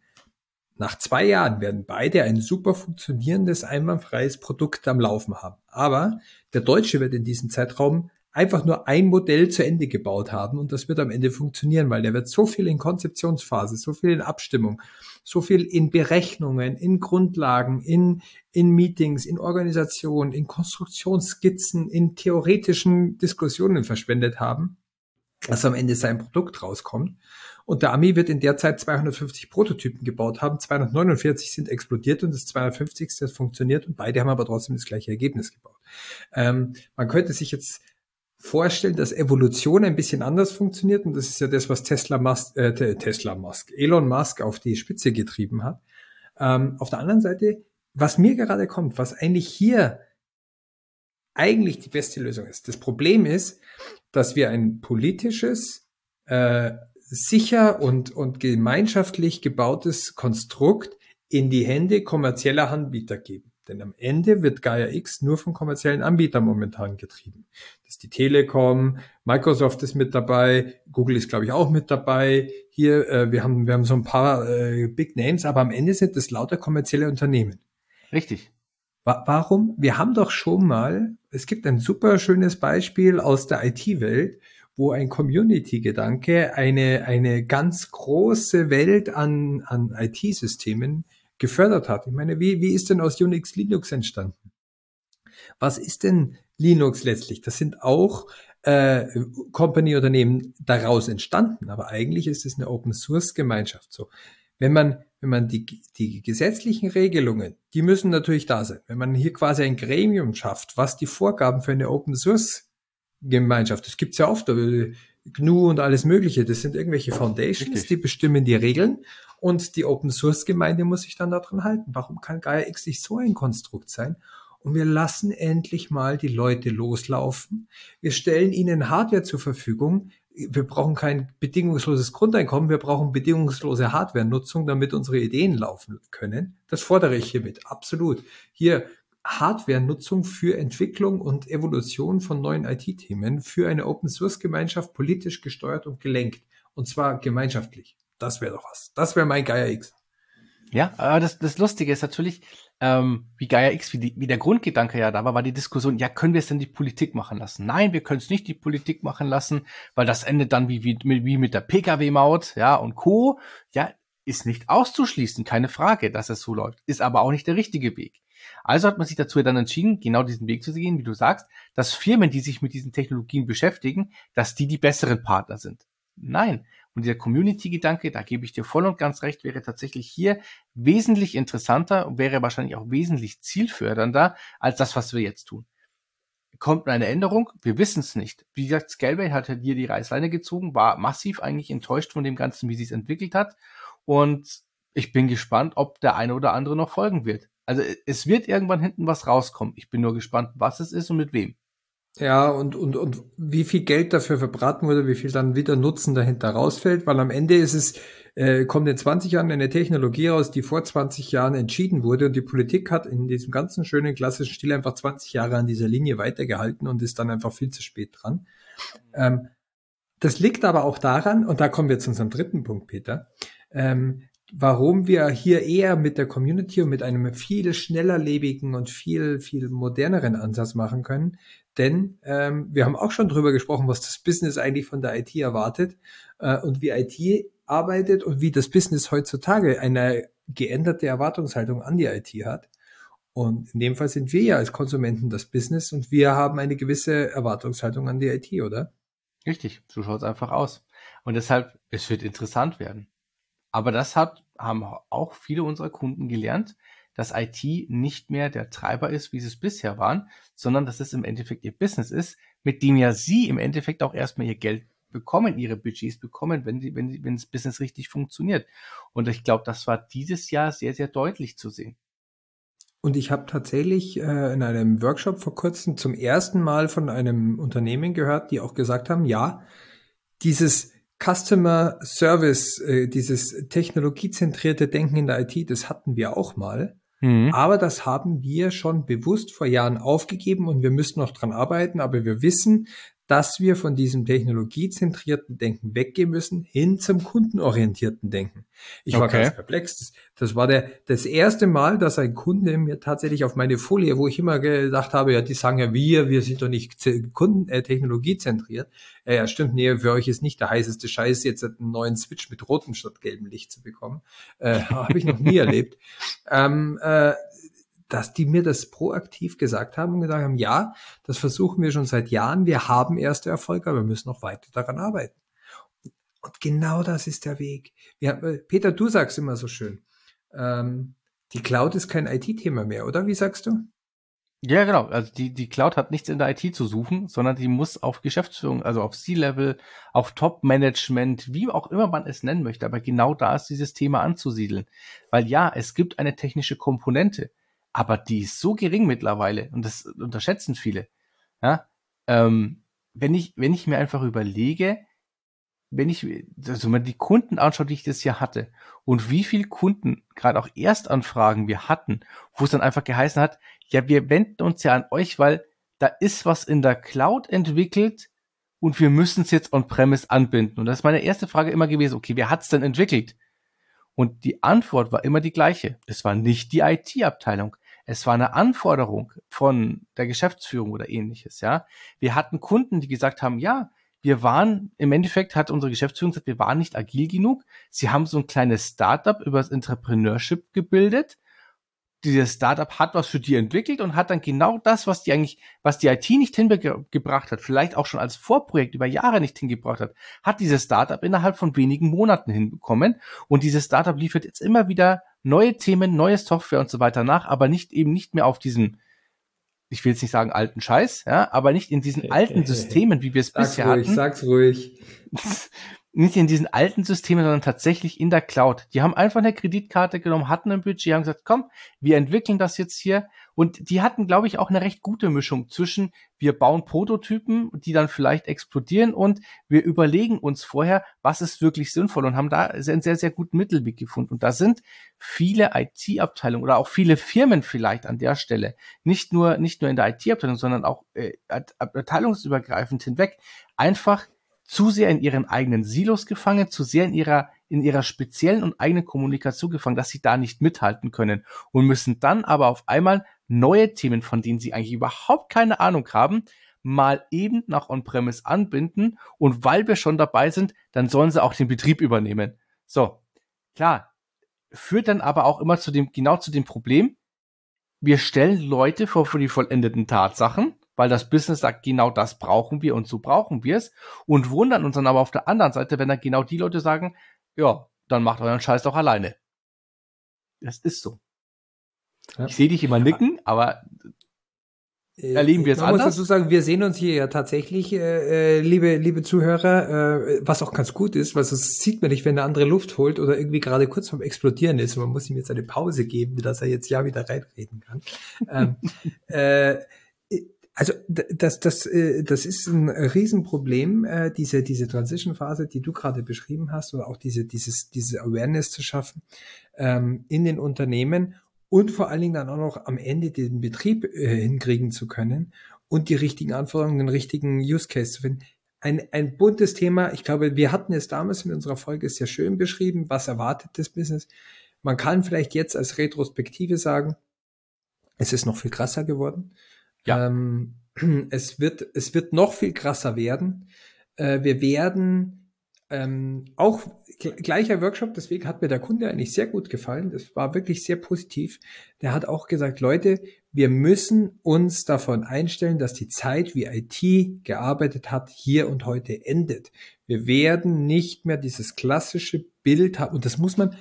Nach zwei Jahren werden beide ein super funktionierendes, einwandfreies Produkt am Laufen haben. Aber der Deutsche wird in diesem Zeitraum einfach nur ein Modell zu Ende gebaut haben und das wird am Ende funktionieren, weil der wird so viel in Konzeptionsphase, so viel in Abstimmung, so viel in Berechnungen, in Grundlagen, in, in Meetings, in Organisation, in Konstruktionsskizzen, in theoretischen Diskussionen verschwendet haben, dass am Ende sein Produkt rauskommt. Und der Ami wird in der Zeit 250 Prototypen gebaut haben, 249 sind explodiert und das 250. hat funktioniert und beide haben aber trotzdem das gleiche Ergebnis gebaut. Ähm, man könnte sich jetzt vorstellen, dass Evolution ein bisschen anders funktioniert und das ist ja das, was Tesla Musk, äh, Tesla Musk, Elon Musk auf die Spitze getrieben hat. Ähm, auf der anderen Seite, was mir gerade kommt, was eigentlich hier eigentlich die beste Lösung ist. Das Problem ist, dass wir ein politisches, äh, sicher und, und gemeinschaftlich gebautes Konstrukt in die Hände kommerzieller Anbieter geben. Denn am Ende wird Gaia X nur von kommerziellen Anbietern momentan getrieben. Das ist die Telekom, Microsoft ist mit dabei, Google ist, glaube ich, auch mit dabei. Hier, äh, wir, haben, wir haben so ein paar äh, Big Names, aber am Ende sind es lauter kommerzielle Unternehmen. Richtig. Wa warum? Wir haben doch schon mal, es gibt ein super schönes Beispiel aus der IT-Welt, wo ein Community-Gedanke eine, eine ganz große Welt an, an IT-Systemen gefördert hat. Ich meine, wie, wie ist denn aus Unix Linux entstanden? Was ist denn Linux letztlich? Das sind auch äh, Company-Unternehmen daraus entstanden, aber eigentlich ist es eine Open-Source-Gemeinschaft so. Wenn man, wenn man die, die gesetzlichen Regelungen, die müssen natürlich da sein. Wenn man hier quasi ein Gremium schafft, was die Vorgaben für eine Open-Source-Gemeinschaft, das gibt's ja oft, GNU und alles Mögliche, das sind irgendwelche Foundations, Richtig. die bestimmen die Regeln und die Open Source Gemeinde muss sich dann daran halten. Warum kann Gaia X nicht so ein Konstrukt sein? Und wir lassen endlich mal die Leute loslaufen. Wir stellen ihnen Hardware zur Verfügung. Wir brauchen kein bedingungsloses Grundeinkommen, wir brauchen bedingungslose Hardware-Nutzung, damit unsere Ideen laufen können. Das fordere ich hiermit, absolut. Hier Hardware-Nutzung für Entwicklung und Evolution von neuen IT-Themen für eine Open-Source-Gemeinschaft politisch gesteuert und gelenkt. Und zwar gemeinschaftlich. Das wäre doch was. Das wäre mein Gaia X. Ja, aber das, das Lustige ist natürlich, ähm, wie Gaia X, wie, die, wie der Grundgedanke ja da war, war die Diskussion, ja, können wir es denn die Politik machen lassen? Nein, wir können es nicht die Politik machen lassen, weil das endet dann wie, wie, wie mit der Pkw-Maut, ja, und Co. Ja, ist nicht auszuschließen, keine Frage, dass es so läuft. Ist aber auch nicht der richtige Weg. Also hat man sich dazu dann entschieden, genau diesen Weg zu gehen, wie du sagst, dass Firmen, die sich mit diesen Technologien beschäftigen, dass die die besseren Partner sind. Nein, und dieser Community-Gedanke, da gebe ich dir voll und ganz recht, wäre tatsächlich hier wesentlich interessanter und wäre wahrscheinlich auch wesentlich zielfördernder als das, was wir jetzt tun. Kommt eine Änderung? Wir wissen es nicht. Wie gesagt, Scaleway hat hier die Reißleine gezogen, war massiv eigentlich enttäuscht von dem Ganzen, wie sie es entwickelt hat. Und ich bin gespannt, ob der eine oder andere noch folgen wird. Also es wird irgendwann hinten was rauskommen. Ich bin nur gespannt, was es ist und mit wem. Ja, und, und, und wie viel Geld dafür verbraten wurde, wie viel dann wieder Nutzen dahinter rausfällt, weil am Ende ist es, äh, kommt in 20 Jahren eine Technologie raus, die vor 20 Jahren entschieden wurde und die Politik hat in diesem ganzen schönen klassischen Stil einfach 20 Jahre an dieser Linie weitergehalten und ist dann einfach viel zu spät dran. Ähm, das liegt aber auch daran, und da kommen wir zu unserem dritten Punkt, Peter, ähm, warum wir hier eher mit der Community und mit einem viel schneller lebigen und viel, viel moderneren Ansatz machen können. Denn ähm, wir haben auch schon drüber gesprochen, was das Business eigentlich von der IT erwartet äh, und wie IT arbeitet und wie das Business heutzutage eine geänderte Erwartungshaltung an die IT hat. Und in dem Fall sind wir ja als Konsumenten das Business und wir haben eine gewisse Erwartungshaltung an die IT, oder? Richtig, so schaut es einfach aus. Und deshalb, es wird interessant werden. Aber das hat, haben auch viele unserer Kunden gelernt, dass IT nicht mehr der Treiber ist, wie sie es bisher waren, sondern dass es im Endeffekt ihr Business ist, mit dem ja sie im Endeffekt auch erstmal ihr Geld bekommen, ihre Budgets bekommen, wenn die, wenn, die, wenn das Business richtig funktioniert. Und ich glaube, das war dieses Jahr sehr, sehr deutlich zu sehen. Und ich habe tatsächlich äh, in einem Workshop vor kurzem zum ersten Mal von einem Unternehmen gehört, die auch gesagt haben, ja, dieses Customer Service, äh, dieses technologiezentrierte Denken in der IT, das hatten wir auch mal. Mhm. Aber das haben wir schon bewusst vor Jahren aufgegeben und wir müssen noch dran arbeiten. Aber wir wissen, dass wir von diesem technologiezentrierten Denken weggehen müssen, hin zum kundenorientierten Denken. Ich okay. war ganz perplex. Das, das, war der, das erste Mal, dass ein Kunde mir tatsächlich auf meine Folie, wo ich immer gedacht habe, ja, die sagen ja wir, wir sind doch nicht Kunden, äh, technologiezentriert. Äh, ja, stimmt, nee, für euch ist nicht der heißeste Scheiß, jetzt einen neuen Switch mit rotem statt gelbem Licht zu bekommen. Äh, habe ich noch nie erlebt. Ähm, äh, dass die mir das proaktiv gesagt haben und gesagt haben, ja, das versuchen wir schon seit Jahren, wir haben erste Erfolge, aber wir müssen noch weiter daran arbeiten. Und genau das ist der Weg. Wir, äh, Peter, du sagst immer so schön, ähm, die Cloud ist kein IT-Thema mehr, oder? Wie sagst du? Ja, genau. Also die, die Cloud hat nichts in der IT zu suchen, sondern die muss auf Geschäftsführung, also auf C-Level, auf Top-Management, wie auch immer man es nennen möchte. Aber genau da ist dieses Thema anzusiedeln. Weil ja, es gibt eine technische Komponente aber die ist so gering mittlerweile und das unterschätzen viele. Ja, ähm, wenn ich, wenn ich mir einfach überlege, wenn ich also mal die Kunden anschaue, die ich das Jahr hatte und wie viele Kunden, gerade auch Erstanfragen wir hatten, wo es dann einfach geheißen hat, ja, wir wenden uns ja an euch, weil da ist was in der Cloud entwickelt und wir müssen es jetzt on-premise anbinden. Und das ist meine erste Frage immer gewesen, okay, wer hat es denn entwickelt? Und die Antwort war immer die gleiche. Es war nicht die IT-Abteilung. Es war eine Anforderung von der Geschäftsführung oder ähnliches, ja. Wir hatten Kunden, die gesagt haben, ja, wir waren, im Endeffekt hat unsere Geschäftsführung gesagt, wir waren nicht agil genug. Sie haben so ein kleines Startup über das Entrepreneurship gebildet dieses Startup hat was für die entwickelt und hat dann genau das, was die eigentlich, was die IT nicht hingebracht hat, vielleicht auch schon als Vorprojekt über Jahre nicht hingebracht hat, hat dieses Startup innerhalb von wenigen Monaten hinbekommen. Und dieses Startup liefert jetzt immer wieder neue Themen, neue Software und so weiter nach, aber nicht eben nicht mehr auf diesen, ich will jetzt nicht sagen alten Scheiß, ja, aber nicht in diesen alten Systemen, wie wir es bisher ruhig, hatten. Sag's ruhig. nicht in diesen alten Systemen, sondern tatsächlich in der Cloud. Die haben einfach eine Kreditkarte genommen, hatten ein Budget, haben gesagt, komm, wir entwickeln das jetzt hier. Und die hatten, glaube ich, auch eine recht gute Mischung zwischen, wir bauen Prototypen, die dann vielleicht explodieren und wir überlegen uns vorher, was ist wirklich sinnvoll und haben da einen sehr, sehr guten Mittelweg gefunden. Und da sind viele IT-Abteilungen oder auch viele Firmen vielleicht an der Stelle, nicht nur, nicht nur in der IT-Abteilung, sondern auch äh, abteilungsübergreifend hinweg, einfach zu sehr in ihren eigenen Silos gefangen, zu sehr in ihrer in ihrer speziellen und eigenen Kommunikation gefangen, dass sie da nicht mithalten können und müssen dann aber auf einmal neue Themen, von denen sie eigentlich überhaupt keine Ahnung haben, mal eben nach On-Premise anbinden und weil wir schon dabei sind, dann sollen sie auch den Betrieb übernehmen. So, klar, führt dann aber auch immer zu dem, genau zu dem Problem, wir stellen Leute vor, vor die vollendeten Tatsachen weil das Business sagt, genau das brauchen wir und so brauchen wir es und wundern uns dann aber auf der anderen Seite, wenn dann genau die Leute sagen, ja, dann macht euren Scheiß doch alleine. Das ist so. Ja. Ich sehe dich immer nicken, aber äh, erleben wir es anders. Ich muss dazu sagen, wir sehen uns hier ja tatsächlich, äh, äh, liebe, liebe Zuhörer, äh, was auch ganz gut ist, weil das sieht man nicht, wenn eine andere Luft holt oder irgendwie gerade kurz vorm Explodieren ist und man muss ihm jetzt eine Pause geben, dass er jetzt ja wieder reinreden kann. ähm, äh, also das, das, äh, das ist ein Riesenproblem, äh, diese, diese Transition-Phase, die du gerade beschrieben hast, oder auch diese, dieses, diese Awareness zu schaffen ähm, in den Unternehmen und vor allen Dingen dann auch noch am Ende den Betrieb äh, hinkriegen zu können und die richtigen Anforderungen, den richtigen Use Case zu finden. Ein, ein buntes Thema. Ich glaube, wir hatten es damals in unserer Folge sehr schön beschrieben. Was erwartet das Business? Man kann vielleicht jetzt als Retrospektive sagen, es ist noch viel krasser geworden. Ja. Ähm, es wird, es wird noch viel krasser werden. Äh, wir werden ähm, auch gleicher Workshop, deswegen hat mir der Kunde eigentlich sehr gut gefallen. Das war wirklich sehr positiv. Der hat auch gesagt, Leute, wir müssen uns davon einstellen, dass die Zeit, wie IT gearbeitet hat, hier und heute endet. Wir werden nicht mehr dieses klassische Bild haben. Und das muss man,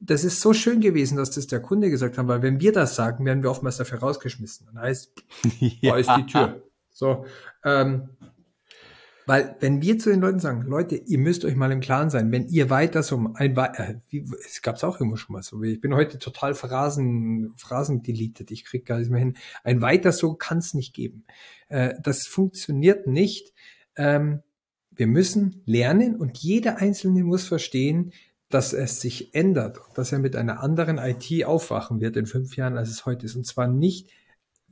das ist so schön gewesen, dass das der Kunde gesagt hat, weil wenn wir das sagen, werden wir oftmals dafür rausgeschmissen. Dann heißt, ja. da ist die Tür. So, ähm, weil wenn wir zu den Leuten sagen, Leute, ihr müsst euch mal im Klaren sein, wenn ihr weiter so ein äh, wie, es gab's auch immer schon mal so, ich bin heute total Phrasen Phrasen deleted, ich krieg gar nicht mehr hin. Ein weiter so kann's nicht geben. Äh, das funktioniert nicht. Ähm, wir müssen lernen und jeder Einzelne muss verstehen, dass es sich ändert, dass er mit einer anderen IT aufwachen wird in fünf Jahren, als es heute ist. Und zwar nicht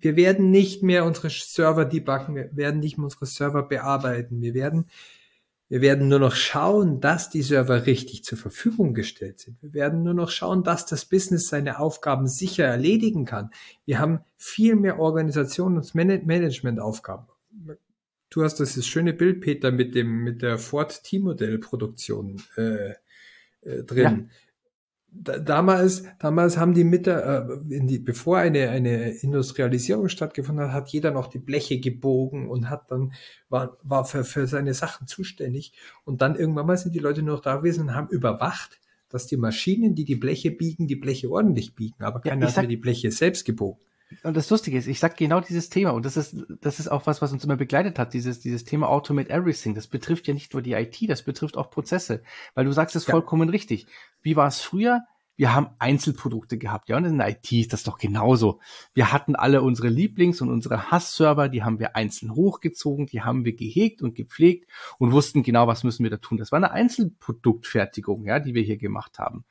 wir werden nicht mehr unsere Server debuggen, wir werden nicht mehr unsere Server bearbeiten, wir werden, wir werden nur noch schauen, dass die Server richtig zur Verfügung gestellt sind. Wir werden nur noch schauen, dass das Business seine Aufgaben sicher erledigen kann. Wir haben viel mehr Organisation und Managementaufgaben. Du hast das schöne Bild, Peter, mit dem, mit der Ford T-Modell Produktion äh, äh, drin. Ja damals, damals haben die mit der, äh, die, bevor eine, eine Industrialisierung stattgefunden hat, hat jeder noch die Bleche gebogen und hat dann, war, war für, für seine Sachen zuständig. Und dann irgendwann mal sind die Leute nur noch da gewesen und haben überwacht, dass die Maschinen, die die Bleche biegen, die Bleche ordentlich biegen. Aber keiner ja, hat mir die Bleche selbst gebogen. Und das Lustige ist, ich sag genau dieses Thema, und das ist, das ist auch was, was uns immer begleitet hat, dieses, dieses Thema Automate Everything. Das betrifft ja nicht nur die IT, das betrifft auch Prozesse. Weil du sagst es ja. vollkommen richtig. Wie war es früher? Wir haben Einzelprodukte gehabt, ja, und in der IT ist das doch genauso. Wir hatten alle unsere Lieblings- und unsere Hassserver, die haben wir einzeln hochgezogen, die haben wir gehegt und gepflegt und wussten genau, was müssen wir da tun. Das war eine Einzelproduktfertigung, ja, die wir hier gemacht haben.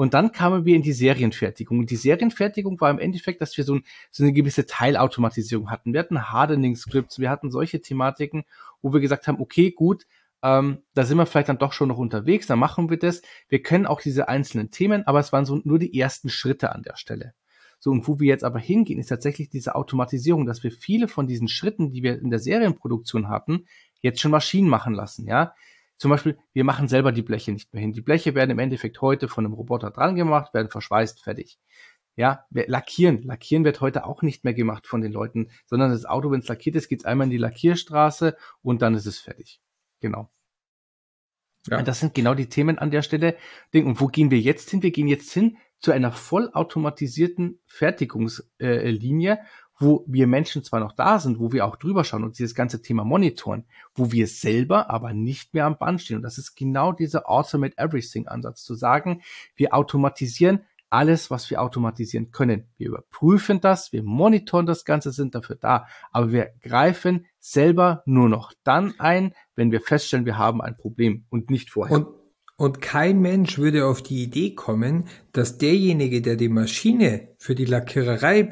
Und dann kamen wir in die Serienfertigung. Und die Serienfertigung war im Endeffekt, dass wir so, ein, so eine gewisse Teilautomatisierung hatten. Wir hatten Hardening-Scripts, wir hatten solche Thematiken, wo wir gesagt haben, okay, gut, ähm, da sind wir vielleicht dann doch schon noch unterwegs, dann machen wir das. Wir können auch diese einzelnen Themen, aber es waren so nur die ersten Schritte an der Stelle. So, und wo wir jetzt aber hingehen, ist tatsächlich diese Automatisierung, dass wir viele von diesen Schritten, die wir in der Serienproduktion hatten, jetzt schon Maschinen machen lassen, ja. Zum Beispiel, wir machen selber die Bleche nicht mehr hin. Die Bleche werden im Endeffekt heute von einem Roboter dran gemacht, werden verschweißt, fertig. Ja, lackieren. Lackieren wird heute auch nicht mehr gemacht von den Leuten, sondern das Auto, wenn es lackiert ist, geht es einmal in die Lackierstraße und dann ist es fertig. Genau. Ja. Das sind genau die Themen an der Stelle. Und wo gehen wir jetzt hin? Wir gehen jetzt hin zu einer vollautomatisierten Fertigungslinie, wo wir Menschen zwar noch da sind, wo wir auch drüber schauen und dieses ganze Thema monitoren, wo wir selber aber nicht mehr am Band stehen. Und das ist genau dieser Automate Everything Ansatz, zu sagen, wir automatisieren alles, was wir automatisieren können. Wir überprüfen das, wir monitoren das Ganze, sind dafür da, aber wir greifen selber nur noch dann ein, wenn wir feststellen, wir haben ein Problem und nicht vorher. Und und kein Mensch würde auf die Idee kommen, dass derjenige, der die Maschine für die Lackiererei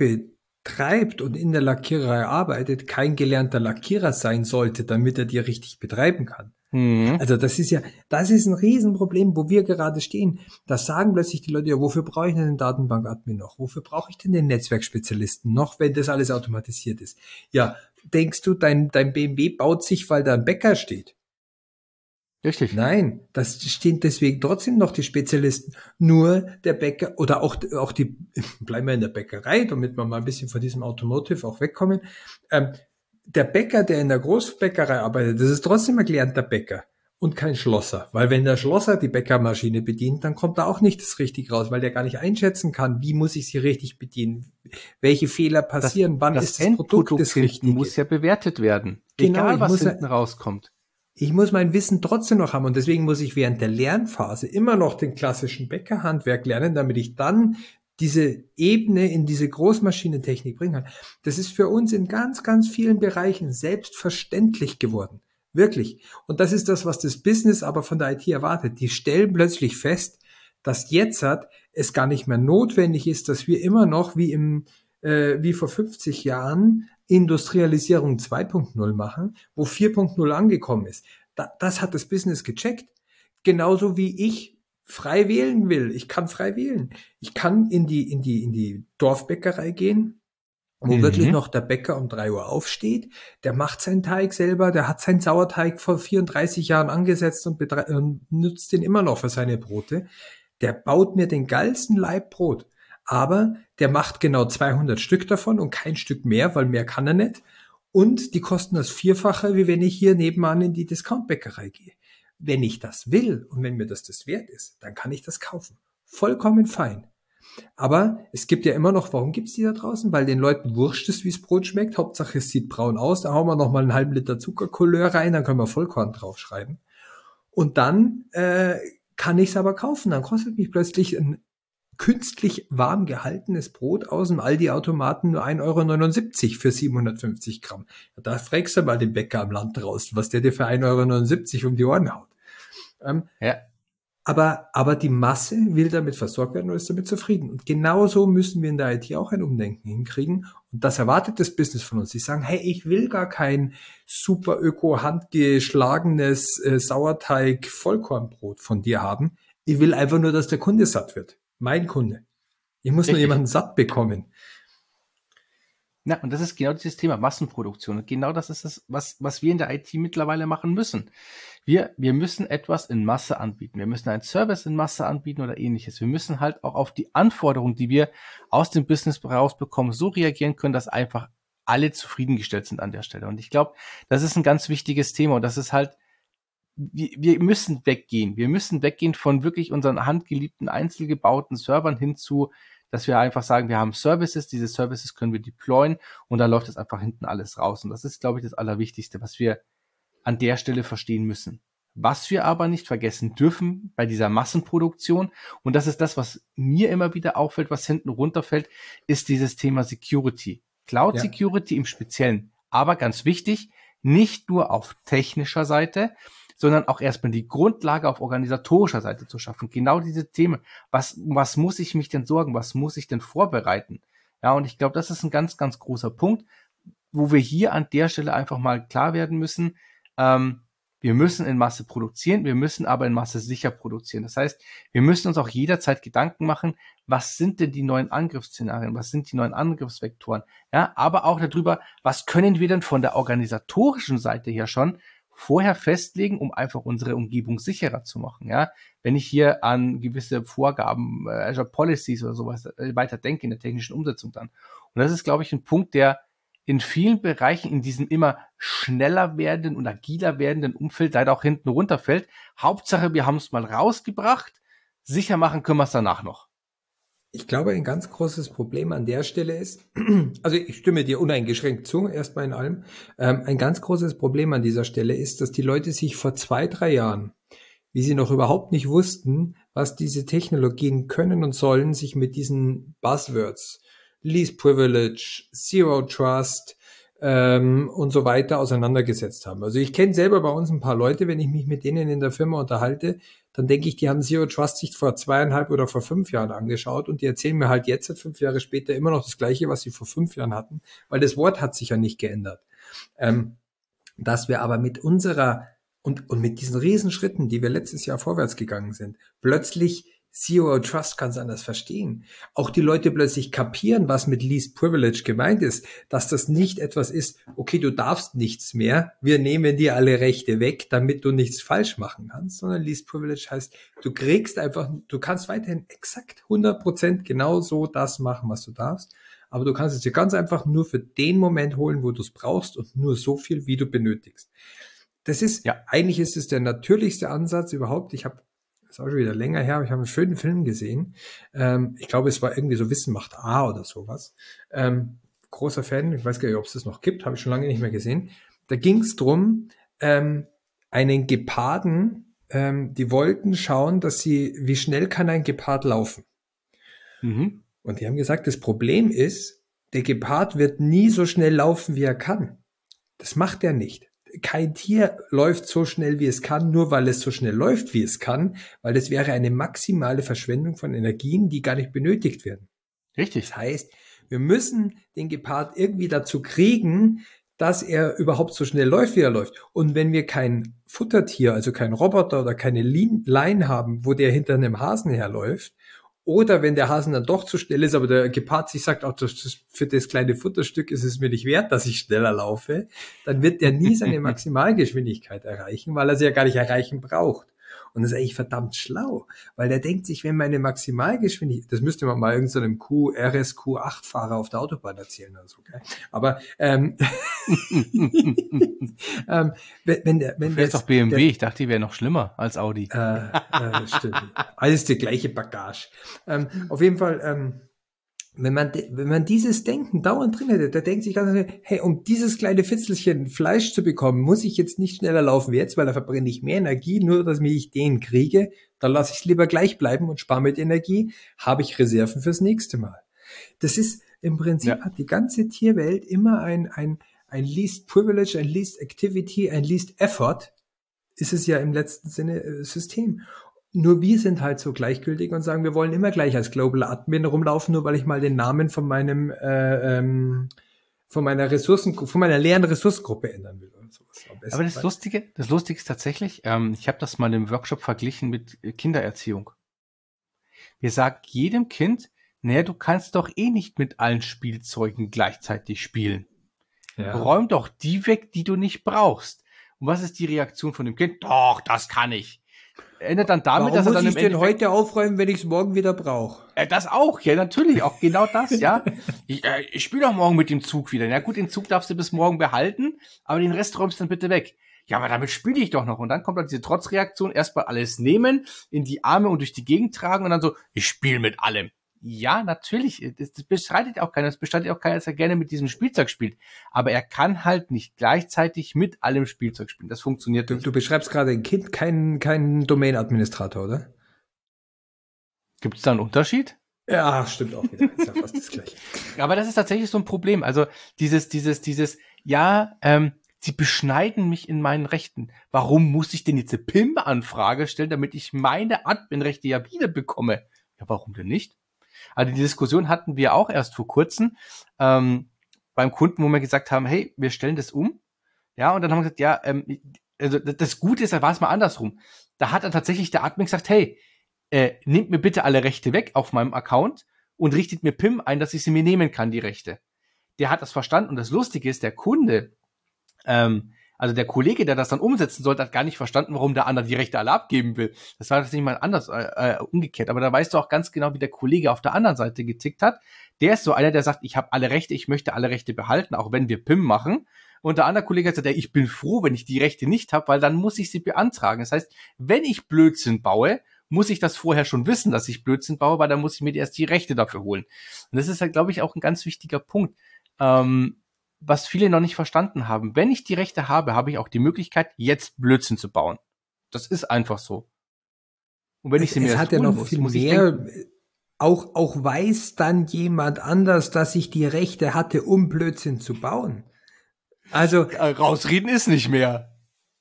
betreibt und in der Lackiererei arbeitet, kein gelernter Lackierer sein sollte, damit er die richtig betreiben kann. Mhm. Also das ist ja, das ist ein Riesenproblem, wo wir gerade stehen. Da sagen plötzlich die Leute, ja, wofür brauche ich denn den Datenbank-Admin noch? Wofür brauche ich denn den Netzwerkspezialisten noch, wenn das alles automatisiert ist? Ja, denkst du, dein, dein BMW baut sich, weil da ein Bäcker steht? Richtig. Nein, das stehen deswegen trotzdem noch die Spezialisten. Nur der Bäcker oder auch, auch die, bleiben wir in der Bäckerei, damit wir mal ein bisschen von diesem Automotive auch wegkommen. Ähm, der Bäcker, der in der Großbäckerei arbeitet, das ist trotzdem ein gelernter Bäcker. und kein Schlosser. Weil wenn der Schlosser die Bäckermaschine bedient, dann kommt da auch nicht das richtig raus, weil der gar nicht einschätzen kann, wie muss ich sie richtig bedienen, welche Fehler passieren, das, wann das ist das Produkt das Richtige. muss ja bewertet werden. Genau, egal was hinten rauskommt. Ich muss mein Wissen trotzdem noch haben und deswegen muss ich während der Lernphase immer noch den klassischen Bäckerhandwerk lernen, damit ich dann diese Ebene in diese Großmaschinentechnik bringen kann. Das ist für uns in ganz, ganz vielen Bereichen selbstverständlich geworden. Wirklich. Und das ist das, was das Business aber von der IT erwartet. Die stellen plötzlich fest, dass jetzt hat es gar nicht mehr notwendig ist, dass wir immer noch wie im äh, wie vor 50 Jahren Industrialisierung 2.0 machen, wo 4.0 angekommen ist. Da, das hat das Business gecheckt. Genauso wie ich frei wählen will. Ich kann frei wählen. Ich kann in die, in die, in die Dorfbäckerei gehen, wo mhm. wirklich noch der Bäcker um drei Uhr aufsteht, der macht seinen Teig selber, der hat seinen Sauerteig vor 34 Jahren angesetzt und, und nutzt den immer noch für seine Brote. Der baut mir den geilsten Leib Brot, aber der macht genau 200 Stück davon und kein Stück mehr, weil mehr kann er nicht. Und die kosten das Vierfache, wie wenn ich hier nebenan in die Discountbäckerei gehe. Wenn ich das will und wenn mir das das wert ist, dann kann ich das kaufen. Vollkommen fein. Aber es gibt ja immer noch, warum gibt's die da draußen? Weil den Leuten wurscht ist, wie's Brot schmeckt. Hauptsache es sieht braun aus. Da hauen wir noch mal einen halben Liter Zuckercouleur rein, dann können wir Vollkorn draufschreiben. Und dann äh, kann ich's aber kaufen. Dann kostet mich plötzlich ein künstlich warm gehaltenes Brot aus dem Aldi-Automaten nur 1,79 Euro für 750 Gramm. Da fragst du mal den Bäcker am Land draußen, was der dir für 1,79 Euro um die Ohren haut. Ähm, ja. Aber, aber die Masse will damit versorgt werden und ist damit zufrieden. Und genauso müssen wir in der IT auch ein Umdenken hinkriegen. Und das erwartet das Business von uns. Sie sagen, hey, ich will gar kein super öko handgeschlagenes äh, Sauerteig Vollkornbrot von dir haben. Ich will einfach nur, dass der Kunde satt wird. Mein Kunde. Ich muss Richtig. nur jemanden satt bekommen. Na, und das ist genau dieses Thema Massenproduktion. Und genau das ist es, was, was wir in der IT mittlerweile machen müssen. Wir, wir müssen etwas in Masse anbieten. Wir müssen einen Service in Masse anbieten oder ähnliches. Wir müssen halt auch auf die Anforderungen, die wir aus dem Business rausbekommen, so reagieren können, dass einfach alle zufriedengestellt sind an der Stelle. Und ich glaube, das ist ein ganz wichtiges Thema. Und das ist halt, wir, wir müssen weggehen. Wir müssen weggehen von wirklich unseren handgeliebten, einzelgebauten Servern hin zu dass wir einfach sagen, wir haben Services, diese Services können wir deployen und dann läuft das einfach hinten alles raus. Und das ist, glaube ich, das Allerwichtigste, was wir an der Stelle verstehen müssen. Was wir aber nicht vergessen dürfen bei dieser Massenproduktion, und das ist das, was mir immer wieder auffällt, was hinten runterfällt, ist dieses Thema Security. Cloud ja. Security im Speziellen. Aber ganz wichtig, nicht nur auf technischer Seite, sondern auch erstmal die Grundlage auf organisatorischer Seite zu schaffen. Genau diese Themen. Was, was muss ich mich denn sorgen? Was muss ich denn vorbereiten? Ja, und ich glaube, das ist ein ganz, ganz großer Punkt, wo wir hier an der Stelle einfach mal klar werden müssen. Ähm, wir müssen in Masse produzieren, wir müssen aber in Masse sicher produzieren. Das heißt, wir müssen uns auch jederzeit Gedanken machen, was sind denn die neuen Angriffsszenarien, was sind die neuen Angriffsvektoren, ja, aber auch darüber, was können wir denn von der organisatorischen Seite her schon vorher festlegen, um einfach unsere Umgebung sicherer zu machen. Ja, wenn ich hier an gewisse Vorgaben, äh, Azure Policies oder sowas äh, weiter denke in der technischen Umsetzung dann. Und das ist, glaube ich, ein Punkt, der in vielen Bereichen in diesem immer schneller werdenden und agiler werdenden Umfeld leider auch hinten runterfällt. Hauptsache, wir haben es mal rausgebracht. Sicher machen können wir es danach noch. Ich glaube, ein ganz großes Problem an der Stelle ist, also ich stimme dir uneingeschränkt zu, erstmal in allem, ähm, ein ganz großes Problem an dieser Stelle ist, dass die Leute sich vor zwei, drei Jahren, wie sie noch überhaupt nicht wussten, was diese Technologien können und sollen, sich mit diesen Buzzwords, Least Privilege, Zero Trust, ähm, und so weiter auseinandergesetzt haben. Also ich kenne selber bei uns ein paar Leute, wenn ich mich mit denen in der Firma unterhalte, dann denke ich, die haben Zero Trust sich vor zweieinhalb oder vor fünf Jahren angeschaut und die erzählen mir halt jetzt, fünf Jahre später, immer noch das Gleiche, was sie vor fünf Jahren hatten, weil das Wort hat sich ja nicht geändert. Ähm, dass wir aber mit unserer und, und mit diesen Riesenschritten, die wir letztes Jahr vorwärts gegangen sind, plötzlich Zero Trust kann es anders verstehen. Auch die Leute plötzlich kapieren, was mit Least Privilege gemeint ist, dass das nicht etwas ist, okay, du darfst nichts mehr, wir nehmen dir alle Rechte weg, damit du nichts falsch machen kannst, sondern Least Privilege heißt, du kriegst einfach, du kannst weiterhin exakt 100% genau so das machen, was du darfst, aber du kannst es dir ganz einfach nur für den Moment holen, wo du es brauchst und nur so viel, wie du benötigst Das ist, ja. eigentlich ist es der natürlichste Ansatz überhaupt. Ich habe, ist auch schon wieder länger her, aber ich habe einen schönen Film gesehen. Ähm, ich glaube, es war irgendwie so Wissen macht A oder sowas. Ähm, großer Fan, ich weiß gar nicht, ob es das noch gibt, habe ich schon lange nicht mehr gesehen. Da ging es drum, ähm, einen Geparden, ähm, die wollten schauen, dass sie, wie schnell kann ein Gepard laufen. Mhm. Und die haben gesagt, das Problem ist, der Gepard wird nie so schnell laufen, wie er kann. Das macht er nicht. Kein Tier läuft so schnell, wie es kann, nur weil es so schnell läuft, wie es kann, weil das wäre eine maximale Verschwendung von Energien, die gar nicht benötigt werden. Richtig. Das heißt, wir müssen den Gepard irgendwie dazu kriegen, dass er überhaupt so schnell läuft, wie er läuft. Und wenn wir kein Futtertier, also kein Roboter oder keine Line haben, wo der hinter einem Hasen herläuft, oder wenn der Hasen dann doch zu schnell ist, aber der Gepard sich sagt, auch für das kleine Futterstück ist es mir nicht wert, dass ich schneller laufe, dann wird der nie seine Maximalgeschwindigkeit erreichen, weil er sie ja gar nicht erreichen braucht. Und das ist eigentlich verdammt schlau, weil der denkt sich, wenn meine Maximalgeschwindigkeit, das müsste man mal irgendeinem Q, RSQ8-Fahrer auf der Autobahn erzählen oder so, gell? Aber ähm, ähm, wenn, wenn der, wenn der doch BMW, der, ich dachte, die wäre noch schlimmer als Audi. Äh, äh, stimmt. Alles die gleiche Bagage. Ähm, auf jeden Fall, ähm, wenn man, wenn man dieses Denken dauernd drin hätte, der denkt sich ganz, hey, um dieses kleine Fitzelchen Fleisch zu bekommen, muss ich jetzt nicht schneller laufen wie jetzt, weil da verbrenne ich mehr Energie, nur dass ich den kriege, dann lasse ich es lieber gleich bleiben und spare mit Energie, habe ich Reserven fürs nächste Mal. Das ist, im Prinzip ja. hat die ganze Tierwelt immer ein, ein, ein least privilege, ein least activity, ein least effort, ist es ja im letzten Sinne äh, System. Nur wir sind halt so gleichgültig und sagen, wir wollen immer gleich als Global Admin rumlaufen, nur weil ich mal den Namen von meinem äh, ähm, von meiner Ressourcen, von meiner leeren Ressourcengruppe ändern will oder sowas. Aber das. Lustige, das Lustige ist tatsächlich, ähm, ich habe das mal im Workshop verglichen mit Kindererziehung. Wir sagen jedem Kind, naja, du kannst doch eh nicht mit allen Spielzeugen gleichzeitig spielen. Ja. Räum doch die weg, die du nicht brauchst. Und was ist die Reaktion von dem Kind? Doch, das kann ich endet dann damit, Warum dass er dann muss ich denn heute aufräumen, wenn ich es morgen wieder brauche? Äh, das auch, ja, natürlich, auch genau das, ja. Ich, äh, ich spiele doch morgen mit dem Zug wieder. Ja gut, den Zug darfst du bis morgen behalten, aber den Rest räumst du dann bitte weg. Ja, aber damit spiele ich doch noch. Und dann kommt dann diese Trotzreaktion, erstmal alles nehmen, in die Arme und durch die Gegend tragen und dann so, ich spiele mit allem. Ja, natürlich. Das, das bestreitet auch keiner. Das bestreitet auch keiner, dass er gerne mit diesem Spielzeug spielt. Aber er kann halt nicht gleichzeitig mit allem Spielzeug spielen. Das funktioniert du, nicht. Du beschreibst gerade ein Kind, keinen kein Domain-Administrator, oder? Gibt es da einen Unterschied? Ja, stimmt auch wieder. Ist ja fast das Gleiche. Aber das ist tatsächlich so ein Problem. Also dieses, dieses, dieses, ja, ähm, sie beschneiden mich in meinen Rechten. Warum muss ich denn jetzt eine PIM-Anfrage stellen, damit ich meine Admin-Rechte ja wieder bekomme? Ja, warum denn nicht? Also die Diskussion hatten wir auch erst vor kurzem ähm, beim Kunden, wo wir gesagt haben, hey, wir stellen das um. Ja, und dann haben wir gesagt, ja, ähm, also das Gute ist, da war es mal andersrum. Da hat dann tatsächlich der Admin gesagt, hey, äh, nehmt mir bitte alle Rechte weg auf meinem Account und richtet mir PIM ein, dass ich sie mir nehmen kann, die Rechte. Der hat das verstanden und das Lustige ist, der Kunde, ähm, also der Kollege, der das dann umsetzen sollte, hat gar nicht verstanden, warum der andere die Rechte alle abgeben will. Das war tatsächlich mal anders, äh, äh, umgekehrt. Aber da weißt du auch ganz genau, wie der Kollege auf der anderen Seite getickt hat. Der ist so einer, der sagt, ich habe alle Rechte, ich möchte alle Rechte behalten, auch wenn wir PIM machen. Und der andere Kollege hat gesagt, ja, ich bin froh, wenn ich die Rechte nicht habe, weil dann muss ich sie beantragen. Das heißt, wenn ich Blödsinn baue, muss ich das vorher schon wissen, dass ich Blödsinn baue, weil dann muss ich mir erst die Rechte dafür holen. Und das ist halt, glaube ich, auch ein ganz wichtiger Punkt. Ähm, was viele noch nicht verstanden haben. Wenn ich die Rechte habe, habe ich auch die Möglichkeit, jetzt Blödsinn zu bauen. Das ist einfach so. Und wenn es, ich sie mir es hat ja noch muss, viel muss mehr. Auch, auch weiß dann jemand anders, dass ich die Rechte hatte, um Blödsinn zu bauen. Also äh, rausreden ist nicht mehr.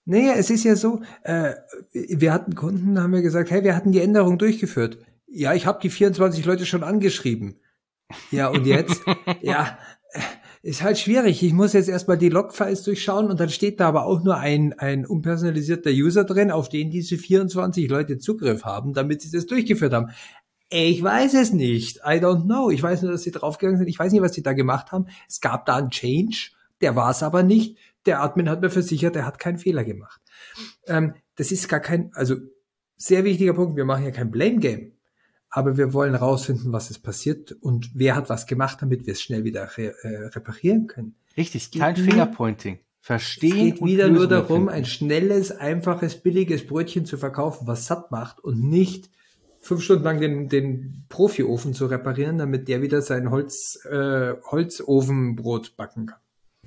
Naja, es ist ja so, äh, wir hatten Kunden, haben wir gesagt, hey, wir hatten die Änderung durchgeführt. Ja, ich habe die 24 Leute schon angeschrieben. Ja, und jetzt? ja, ist halt schwierig. Ich muss jetzt erstmal die Logfiles durchschauen und dann steht da aber auch nur ein, ein unpersonalisierter User drin, auf den diese 24 Leute Zugriff haben, damit sie das durchgeführt haben. Ich weiß es nicht. I don't know. Ich weiß nur, dass sie draufgegangen sind. Ich weiß nicht, was sie da gemacht haben. Es gab da einen Change. Der war es aber nicht. Der Admin hat mir versichert, er hat keinen Fehler gemacht. Ähm, das ist gar kein, also sehr wichtiger Punkt. Wir machen ja kein Blame Game aber wir wollen rausfinden, was ist passiert und wer hat was gemacht, damit wir es schnell wieder re äh, reparieren können. Richtig, kein Fingerpointing. verstehen. Es geht wieder nur darum, ein schnelles, einfaches, billiges Brötchen zu verkaufen, was satt macht und nicht fünf Stunden lang den, den Profiofen zu reparieren, damit der wieder sein Holz, äh, Holzofenbrot backen kann.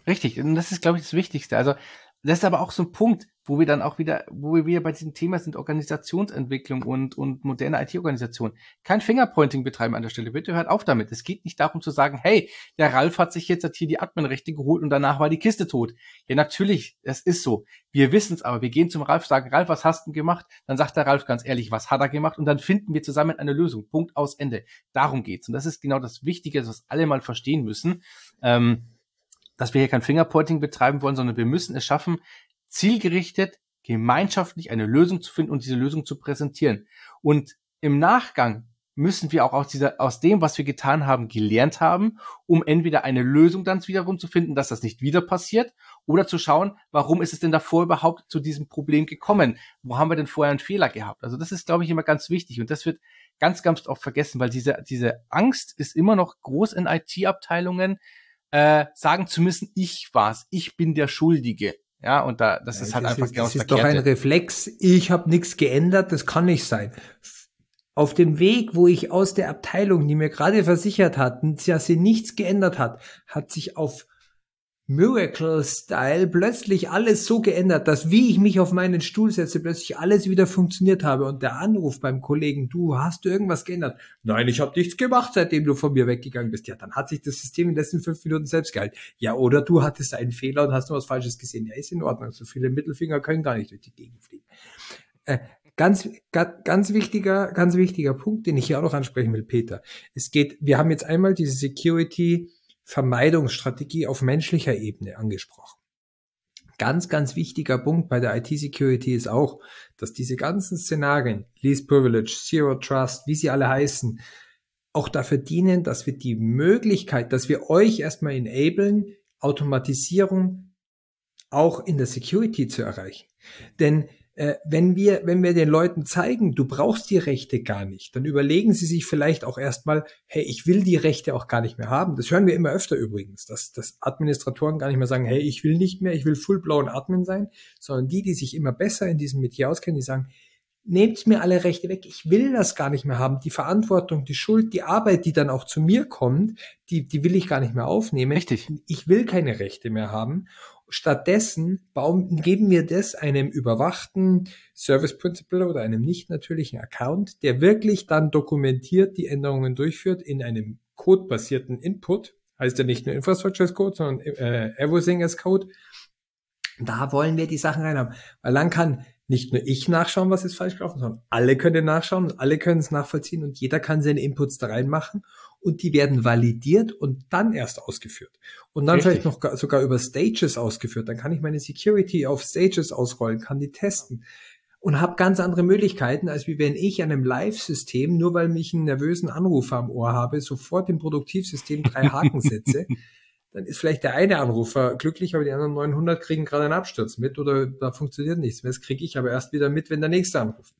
Richtig, und das ist, glaube ich, das Wichtigste. Also das ist aber auch so ein Punkt, wo wir dann auch wieder, wo wir wieder bei diesem Thema sind, Organisationsentwicklung und, und moderne IT-Organisation. Kein Fingerpointing betreiben an der Stelle. Bitte hört auf damit. Es geht nicht darum zu sagen, hey, der Ralf hat sich jetzt hier die Adminrechte geholt und danach war die Kiste tot. Ja, natürlich, das ist so. Wir wissen es aber. Wir gehen zum Ralf, sagen, Ralf, was hast du gemacht? Dann sagt der Ralf ganz ehrlich, was hat er gemacht? Und dann finden wir zusammen eine Lösung. Punkt aus Ende. Darum geht's. Und das ist genau das Wichtige, was alle mal verstehen müssen. Ähm, dass wir hier kein Fingerpointing betreiben wollen, sondern wir müssen es schaffen, zielgerichtet, gemeinschaftlich eine Lösung zu finden und diese Lösung zu präsentieren. Und im Nachgang müssen wir auch aus dieser, aus dem, was wir getan haben, gelernt haben, um entweder eine Lösung dann wiederum zu finden, dass das nicht wieder passiert, oder zu schauen, warum ist es denn davor überhaupt zu diesem Problem gekommen? Wo haben wir denn vorher einen Fehler gehabt? Also das ist, glaube ich, immer ganz wichtig und das wird ganz, ganz oft vergessen, weil diese, diese Angst ist immer noch groß in IT-Abteilungen, äh, sagen zu müssen, ich war's, ich bin der Schuldige. Ja, und da, das ja, ist halt das einfach ist, genau das, das ist doch ein Reflex, ich habe nichts geändert, das kann nicht sein. Auf dem Weg, wo ich aus der Abteilung, die mir gerade versichert hat, dass sie nichts geändert hat, hat sich auf Miracle-Style plötzlich alles so geändert, dass wie ich mich auf meinen Stuhl setze, plötzlich alles wieder funktioniert habe und der Anruf beim Kollegen, du hast du irgendwas geändert? Nein, ich habe nichts gemacht, seitdem du von mir weggegangen bist. Ja, dann hat sich das System in den letzten fünf Minuten selbst gehalten. Ja, oder du hattest einen Fehler und hast noch was Falsches gesehen. Ja, ist in Ordnung. So viele Mittelfinger können gar nicht durch die Gegend fliegen. Äh, ganz, ganz wichtiger, ganz wichtiger Punkt, den ich hier auch noch ansprechen will, Peter. Es geht, wir haben jetzt einmal diese Security Vermeidungsstrategie auf menschlicher Ebene angesprochen. Ganz, ganz wichtiger Punkt bei der IT-Security ist auch, dass diese ganzen Szenarien, Least Privilege, Zero Trust, wie sie alle heißen, auch dafür dienen, dass wir die Möglichkeit, dass wir euch erstmal enablen, Automatisierung auch in der Security zu erreichen. Denn äh, wenn wir, wenn wir den Leuten zeigen, du brauchst die Rechte gar nicht, dann überlegen sie sich vielleicht auch erstmal, hey, ich will die Rechte auch gar nicht mehr haben. Das hören wir immer öfter übrigens, dass, dass Administratoren gar nicht mehr sagen, hey, ich will nicht mehr, ich will full-blown Admin sein, sondern die, die sich immer besser in diesem Metier auskennen, die sagen, nehmt mir alle Rechte weg, ich will das gar nicht mehr haben. Die Verantwortung, die Schuld, die Arbeit, die dann auch zu mir kommt, die, die will ich gar nicht mehr aufnehmen. Richtig. Ich will keine Rechte mehr haben. Stattdessen bauen, geben wir das einem überwachten Service Principal oder einem nicht natürlichen Account, der wirklich dann dokumentiert die Änderungen durchführt in einem codebasierten Input. Heißt ja nicht nur Infrastructure as Code, sondern äh, Everything as Code. Da wollen wir die Sachen reinhaben. Weil dann kann nicht nur ich nachschauen, was ist falsch gelaufen, sondern alle können nachschauen, alle können es nachvollziehen und jeder kann seine Inputs da reinmachen und die werden validiert und dann erst ausgeführt. Und dann Richtig. vielleicht noch sogar über Stages ausgeführt. Dann kann ich meine Security auf Stages ausrollen, kann die testen und habe ganz andere Möglichkeiten, als wie wenn ich an einem Live-System, nur weil mich einen nervösen Anrufer am Ohr habe, sofort im Produktivsystem drei Haken setze. dann ist vielleicht der eine Anrufer glücklich, aber die anderen 900 kriegen gerade einen Absturz mit oder da funktioniert nichts mehr. Das kriege ich aber erst wieder mit, wenn der nächste anruft.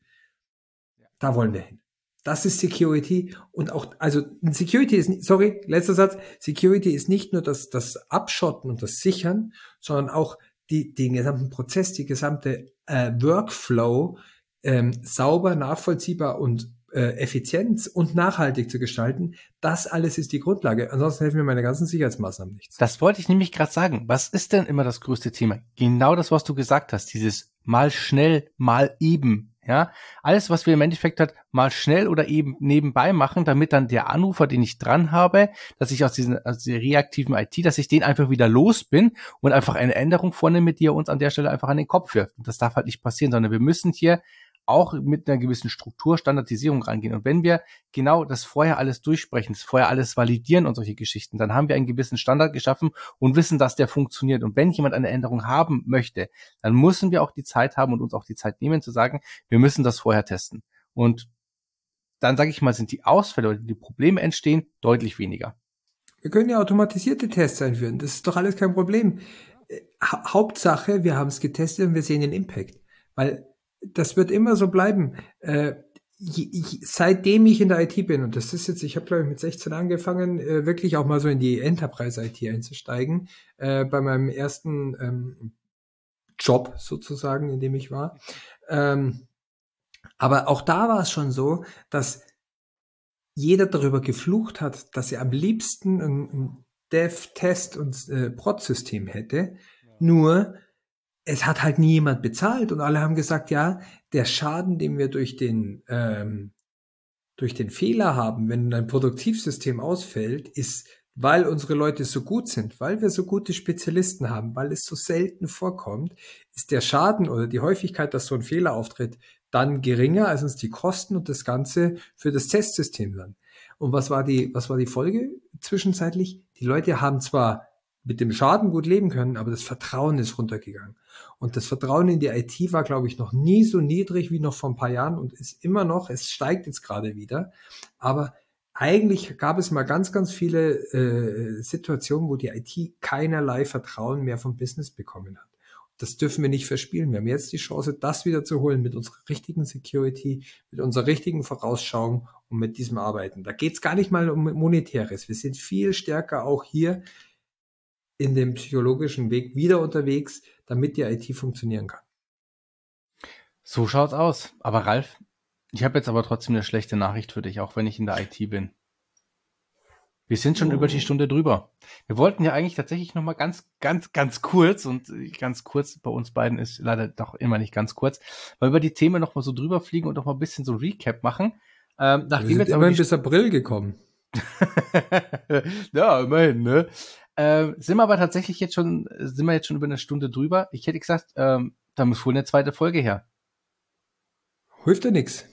Da wollen wir hin. Das ist Security und auch, also Security ist, sorry, letzter Satz, Security ist nicht nur das, das Abschotten und das Sichern, sondern auch die, den gesamten Prozess, die gesamte äh, Workflow ähm, sauber, nachvollziehbar und äh, effizient und nachhaltig zu gestalten. Das alles ist die Grundlage. Ansonsten helfen mir meine ganzen Sicherheitsmaßnahmen nichts. Das wollte ich nämlich gerade sagen. Was ist denn immer das größte Thema? Genau das, was du gesagt hast. Dieses mal schnell, mal eben ja, alles, was wir im Endeffekt halt mal schnell oder eben nebenbei machen, damit dann der Anrufer, den ich dran habe, dass ich aus, diesen, aus dieser reaktiven IT, dass ich den einfach wieder los bin und einfach eine Änderung vornehme, die er uns an der Stelle einfach an den Kopf wirft. Und das darf halt nicht passieren, sondern wir müssen hier auch mit einer gewissen Struktur, Standardisierung rangehen. Und wenn wir genau das vorher alles durchsprechen, das vorher alles validieren und solche Geschichten, dann haben wir einen gewissen Standard geschaffen und wissen, dass der funktioniert. Und wenn jemand eine Änderung haben möchte, dann müssen wir auch die Zeit haben und uns auch die Zeit nehmen zu sagen, wir müssen das vorher testen. Und dann sage ich mal, sind die Ausfälle oder die Probleme entstehen deutlich weniger. Wir können ja automatisierte Tests einführen. Das ist doch alles kein Problem. Äh, Hauptsache, wir haben es getestet und wir sehen den Impact. Weil das wird immer so bleiben. Äh, ich, seitdem ich in der IT bin, und das ist jetzt, ich habe glaube ich mit 16 angefangen, äh, wirklich auch mal so in die Enterprise-IT einzusteigen, äh, bei meinem ersten ähm, Job sozusagen, in dem ich war. Ähm, aber auch da war es schon so, dass jeder darüber geflucht hat, dass er am liebsten ein, ein Dev, Test und äh, Prod-System hätte. Ja. Nur es hat halt nie jemand bezahlt und alle haben gesagt, ja, der Schaden, den wir durch den ähm, durch den Fehler haben, wenn ein Produktivsystem ausfällt, ist, weil unsere Leute so gut sind, weil wir so gute Spezialisten haben, weil es so selten vorkommt, ist der Schaden oder die Häufigkeit, dass so ein Fehler auftritt, dann geringer als uns die Kosten und das Ganze für das Testsystem dann. Und was war die, was war die Folge zwischenzeitlich? Die Leute haben zwar mit dem Schaden gut leben können, aber das Vertrauen ist runtergegangen. Und das Vertrauen in die IT war, glaube ich, noch nie so niedrig wie noch vor ein paar Jahren und ist immer noch, es steigt jetzt gerade wieder. Aber eigentlich gab es mal ganz, ganz viele äh, Situationen, wo die IT keinerlei Vertrauen mehr vom Business bekommen hat. Das dürfen wir nicht verspielen. Wir haben jetzt die Chance, das wieder zu holen mit unserer richtigen Security, mit unserer richtigen Vorausschauung und mit diesem Arbeiten. Da geht es gar nicht mal um Monetäres. Wir sind viel stärker auch hier in dem psychologischen Weg wieder unterwegs, damit die IT funktionieren kann. So schaut's aus. Aber Ralf, ich habe jetzt aber trotzdem eine schlechte Nachricht für dich, auch wenn ich in der IT bin. Wir sind schon oh. über die oh. Stunde drüber. Wir wollten ja eigentlich tatsächlich noch mal ganz, ganz, ganz kurz und ganz kurz bei uns beiden ist leider doch immer nicht ganz kurz, weil wir über die Themen noch mal so drüber fliegen und noch mal ein bisschen so Recap machen. Ähm, nachdem wir sind jetzt immerhin bis April gekommen. ja, immerhin, ne? Äh, sind wir aber tatsächlich jetzt schon, sind wir jetzt schon über eine Stunde drüber. Ich hätte gesagt, ähm, da muss wohl eine zweite Folge her. Hilft ja nichts.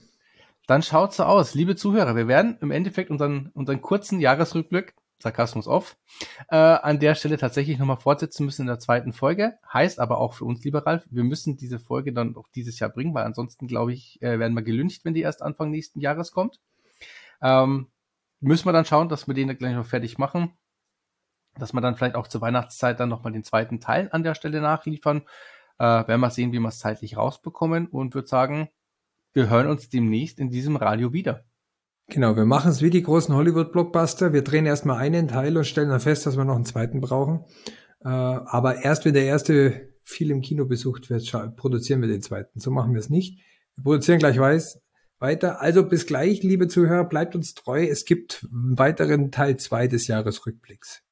Dann schaut so aus, liebe Zuhörer. Wir werden im Endeffekt unseren, unseren kurzen Jahresrückblick, Sarkasmus off, äh, an der Stelle tatsächlich nochmal fortsetzen müssen in der zweiten Folge. Heißt aber auch für uns, lieber Ralf, wir müssen diese Folge dann auch dieses Jahr bringen, weil ansonsten, glaube ich, äh, werden wir gelüncht, wenn die erst Anfang nächsten Jahres kommt. Ähm, müssen wir dann schauen, dass wir den gleich noch fertig machen dass wir dann vielleicht auch zur Weihnachtszeit dann nochmal den zweiten Teil an der Stelle nachliefern. Äh, werden wir sehen, wie wir es zeitlich rausbekommen und würde sagen, wir hören uns demnächst in diesem Radio wieder. Genau, wir machen es wie die großen Hollywood-Blockbuster. Wir drehen erstmal einen Teil und stellen dann fest, dass wir noch einen zweiten brauchen. Äh, aber erst wenn der erste viel im Kino besucht wird, produzieren wir den zweiten. So machen wir es nicht. Wir produzieren gleich weiß, weiter. Also bis gleich, liebe Zuhörer, bleibt uns treu. Es gibt einen weiteren Teil zwei des Jahresrückblicks.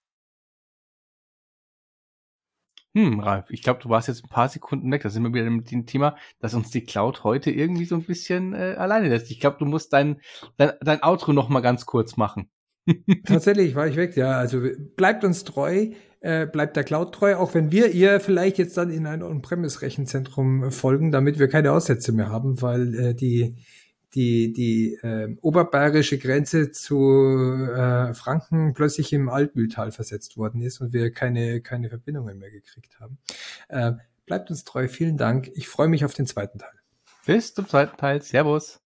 Hm, Ralf, ich glaube, du warst jetzt ein paar Sekunden weg. Da sind wir wieder mit dem Thema, dass uns die Cloud heute irgendwie so ein bisschen äh, alleine lässt. Ich glaube, du musst dein, dein, dein Outro noch mal ganz kurz machen. Tatsächlich war ich weg, ja. Also bleibt uns treu, äh, bleibt der Cloud treu, auch wenn wir ihr vielleicht jetzt dann in ein On-Premise-Rechenzentrum folgen, damit wir keine Aussätze mehr haben, weil äh, die die, die äh, oberbayerische Grenze zu äh, Franken plötzlich im Altmühltal versetzt worden ist und wir keine, keine Verbindungen mehr gekriegt haben. Äh, bleibt uns treu, vielen Dank. Ich freue mich auf den zweiten Teil. Bis zum zweiten Teil. Servus.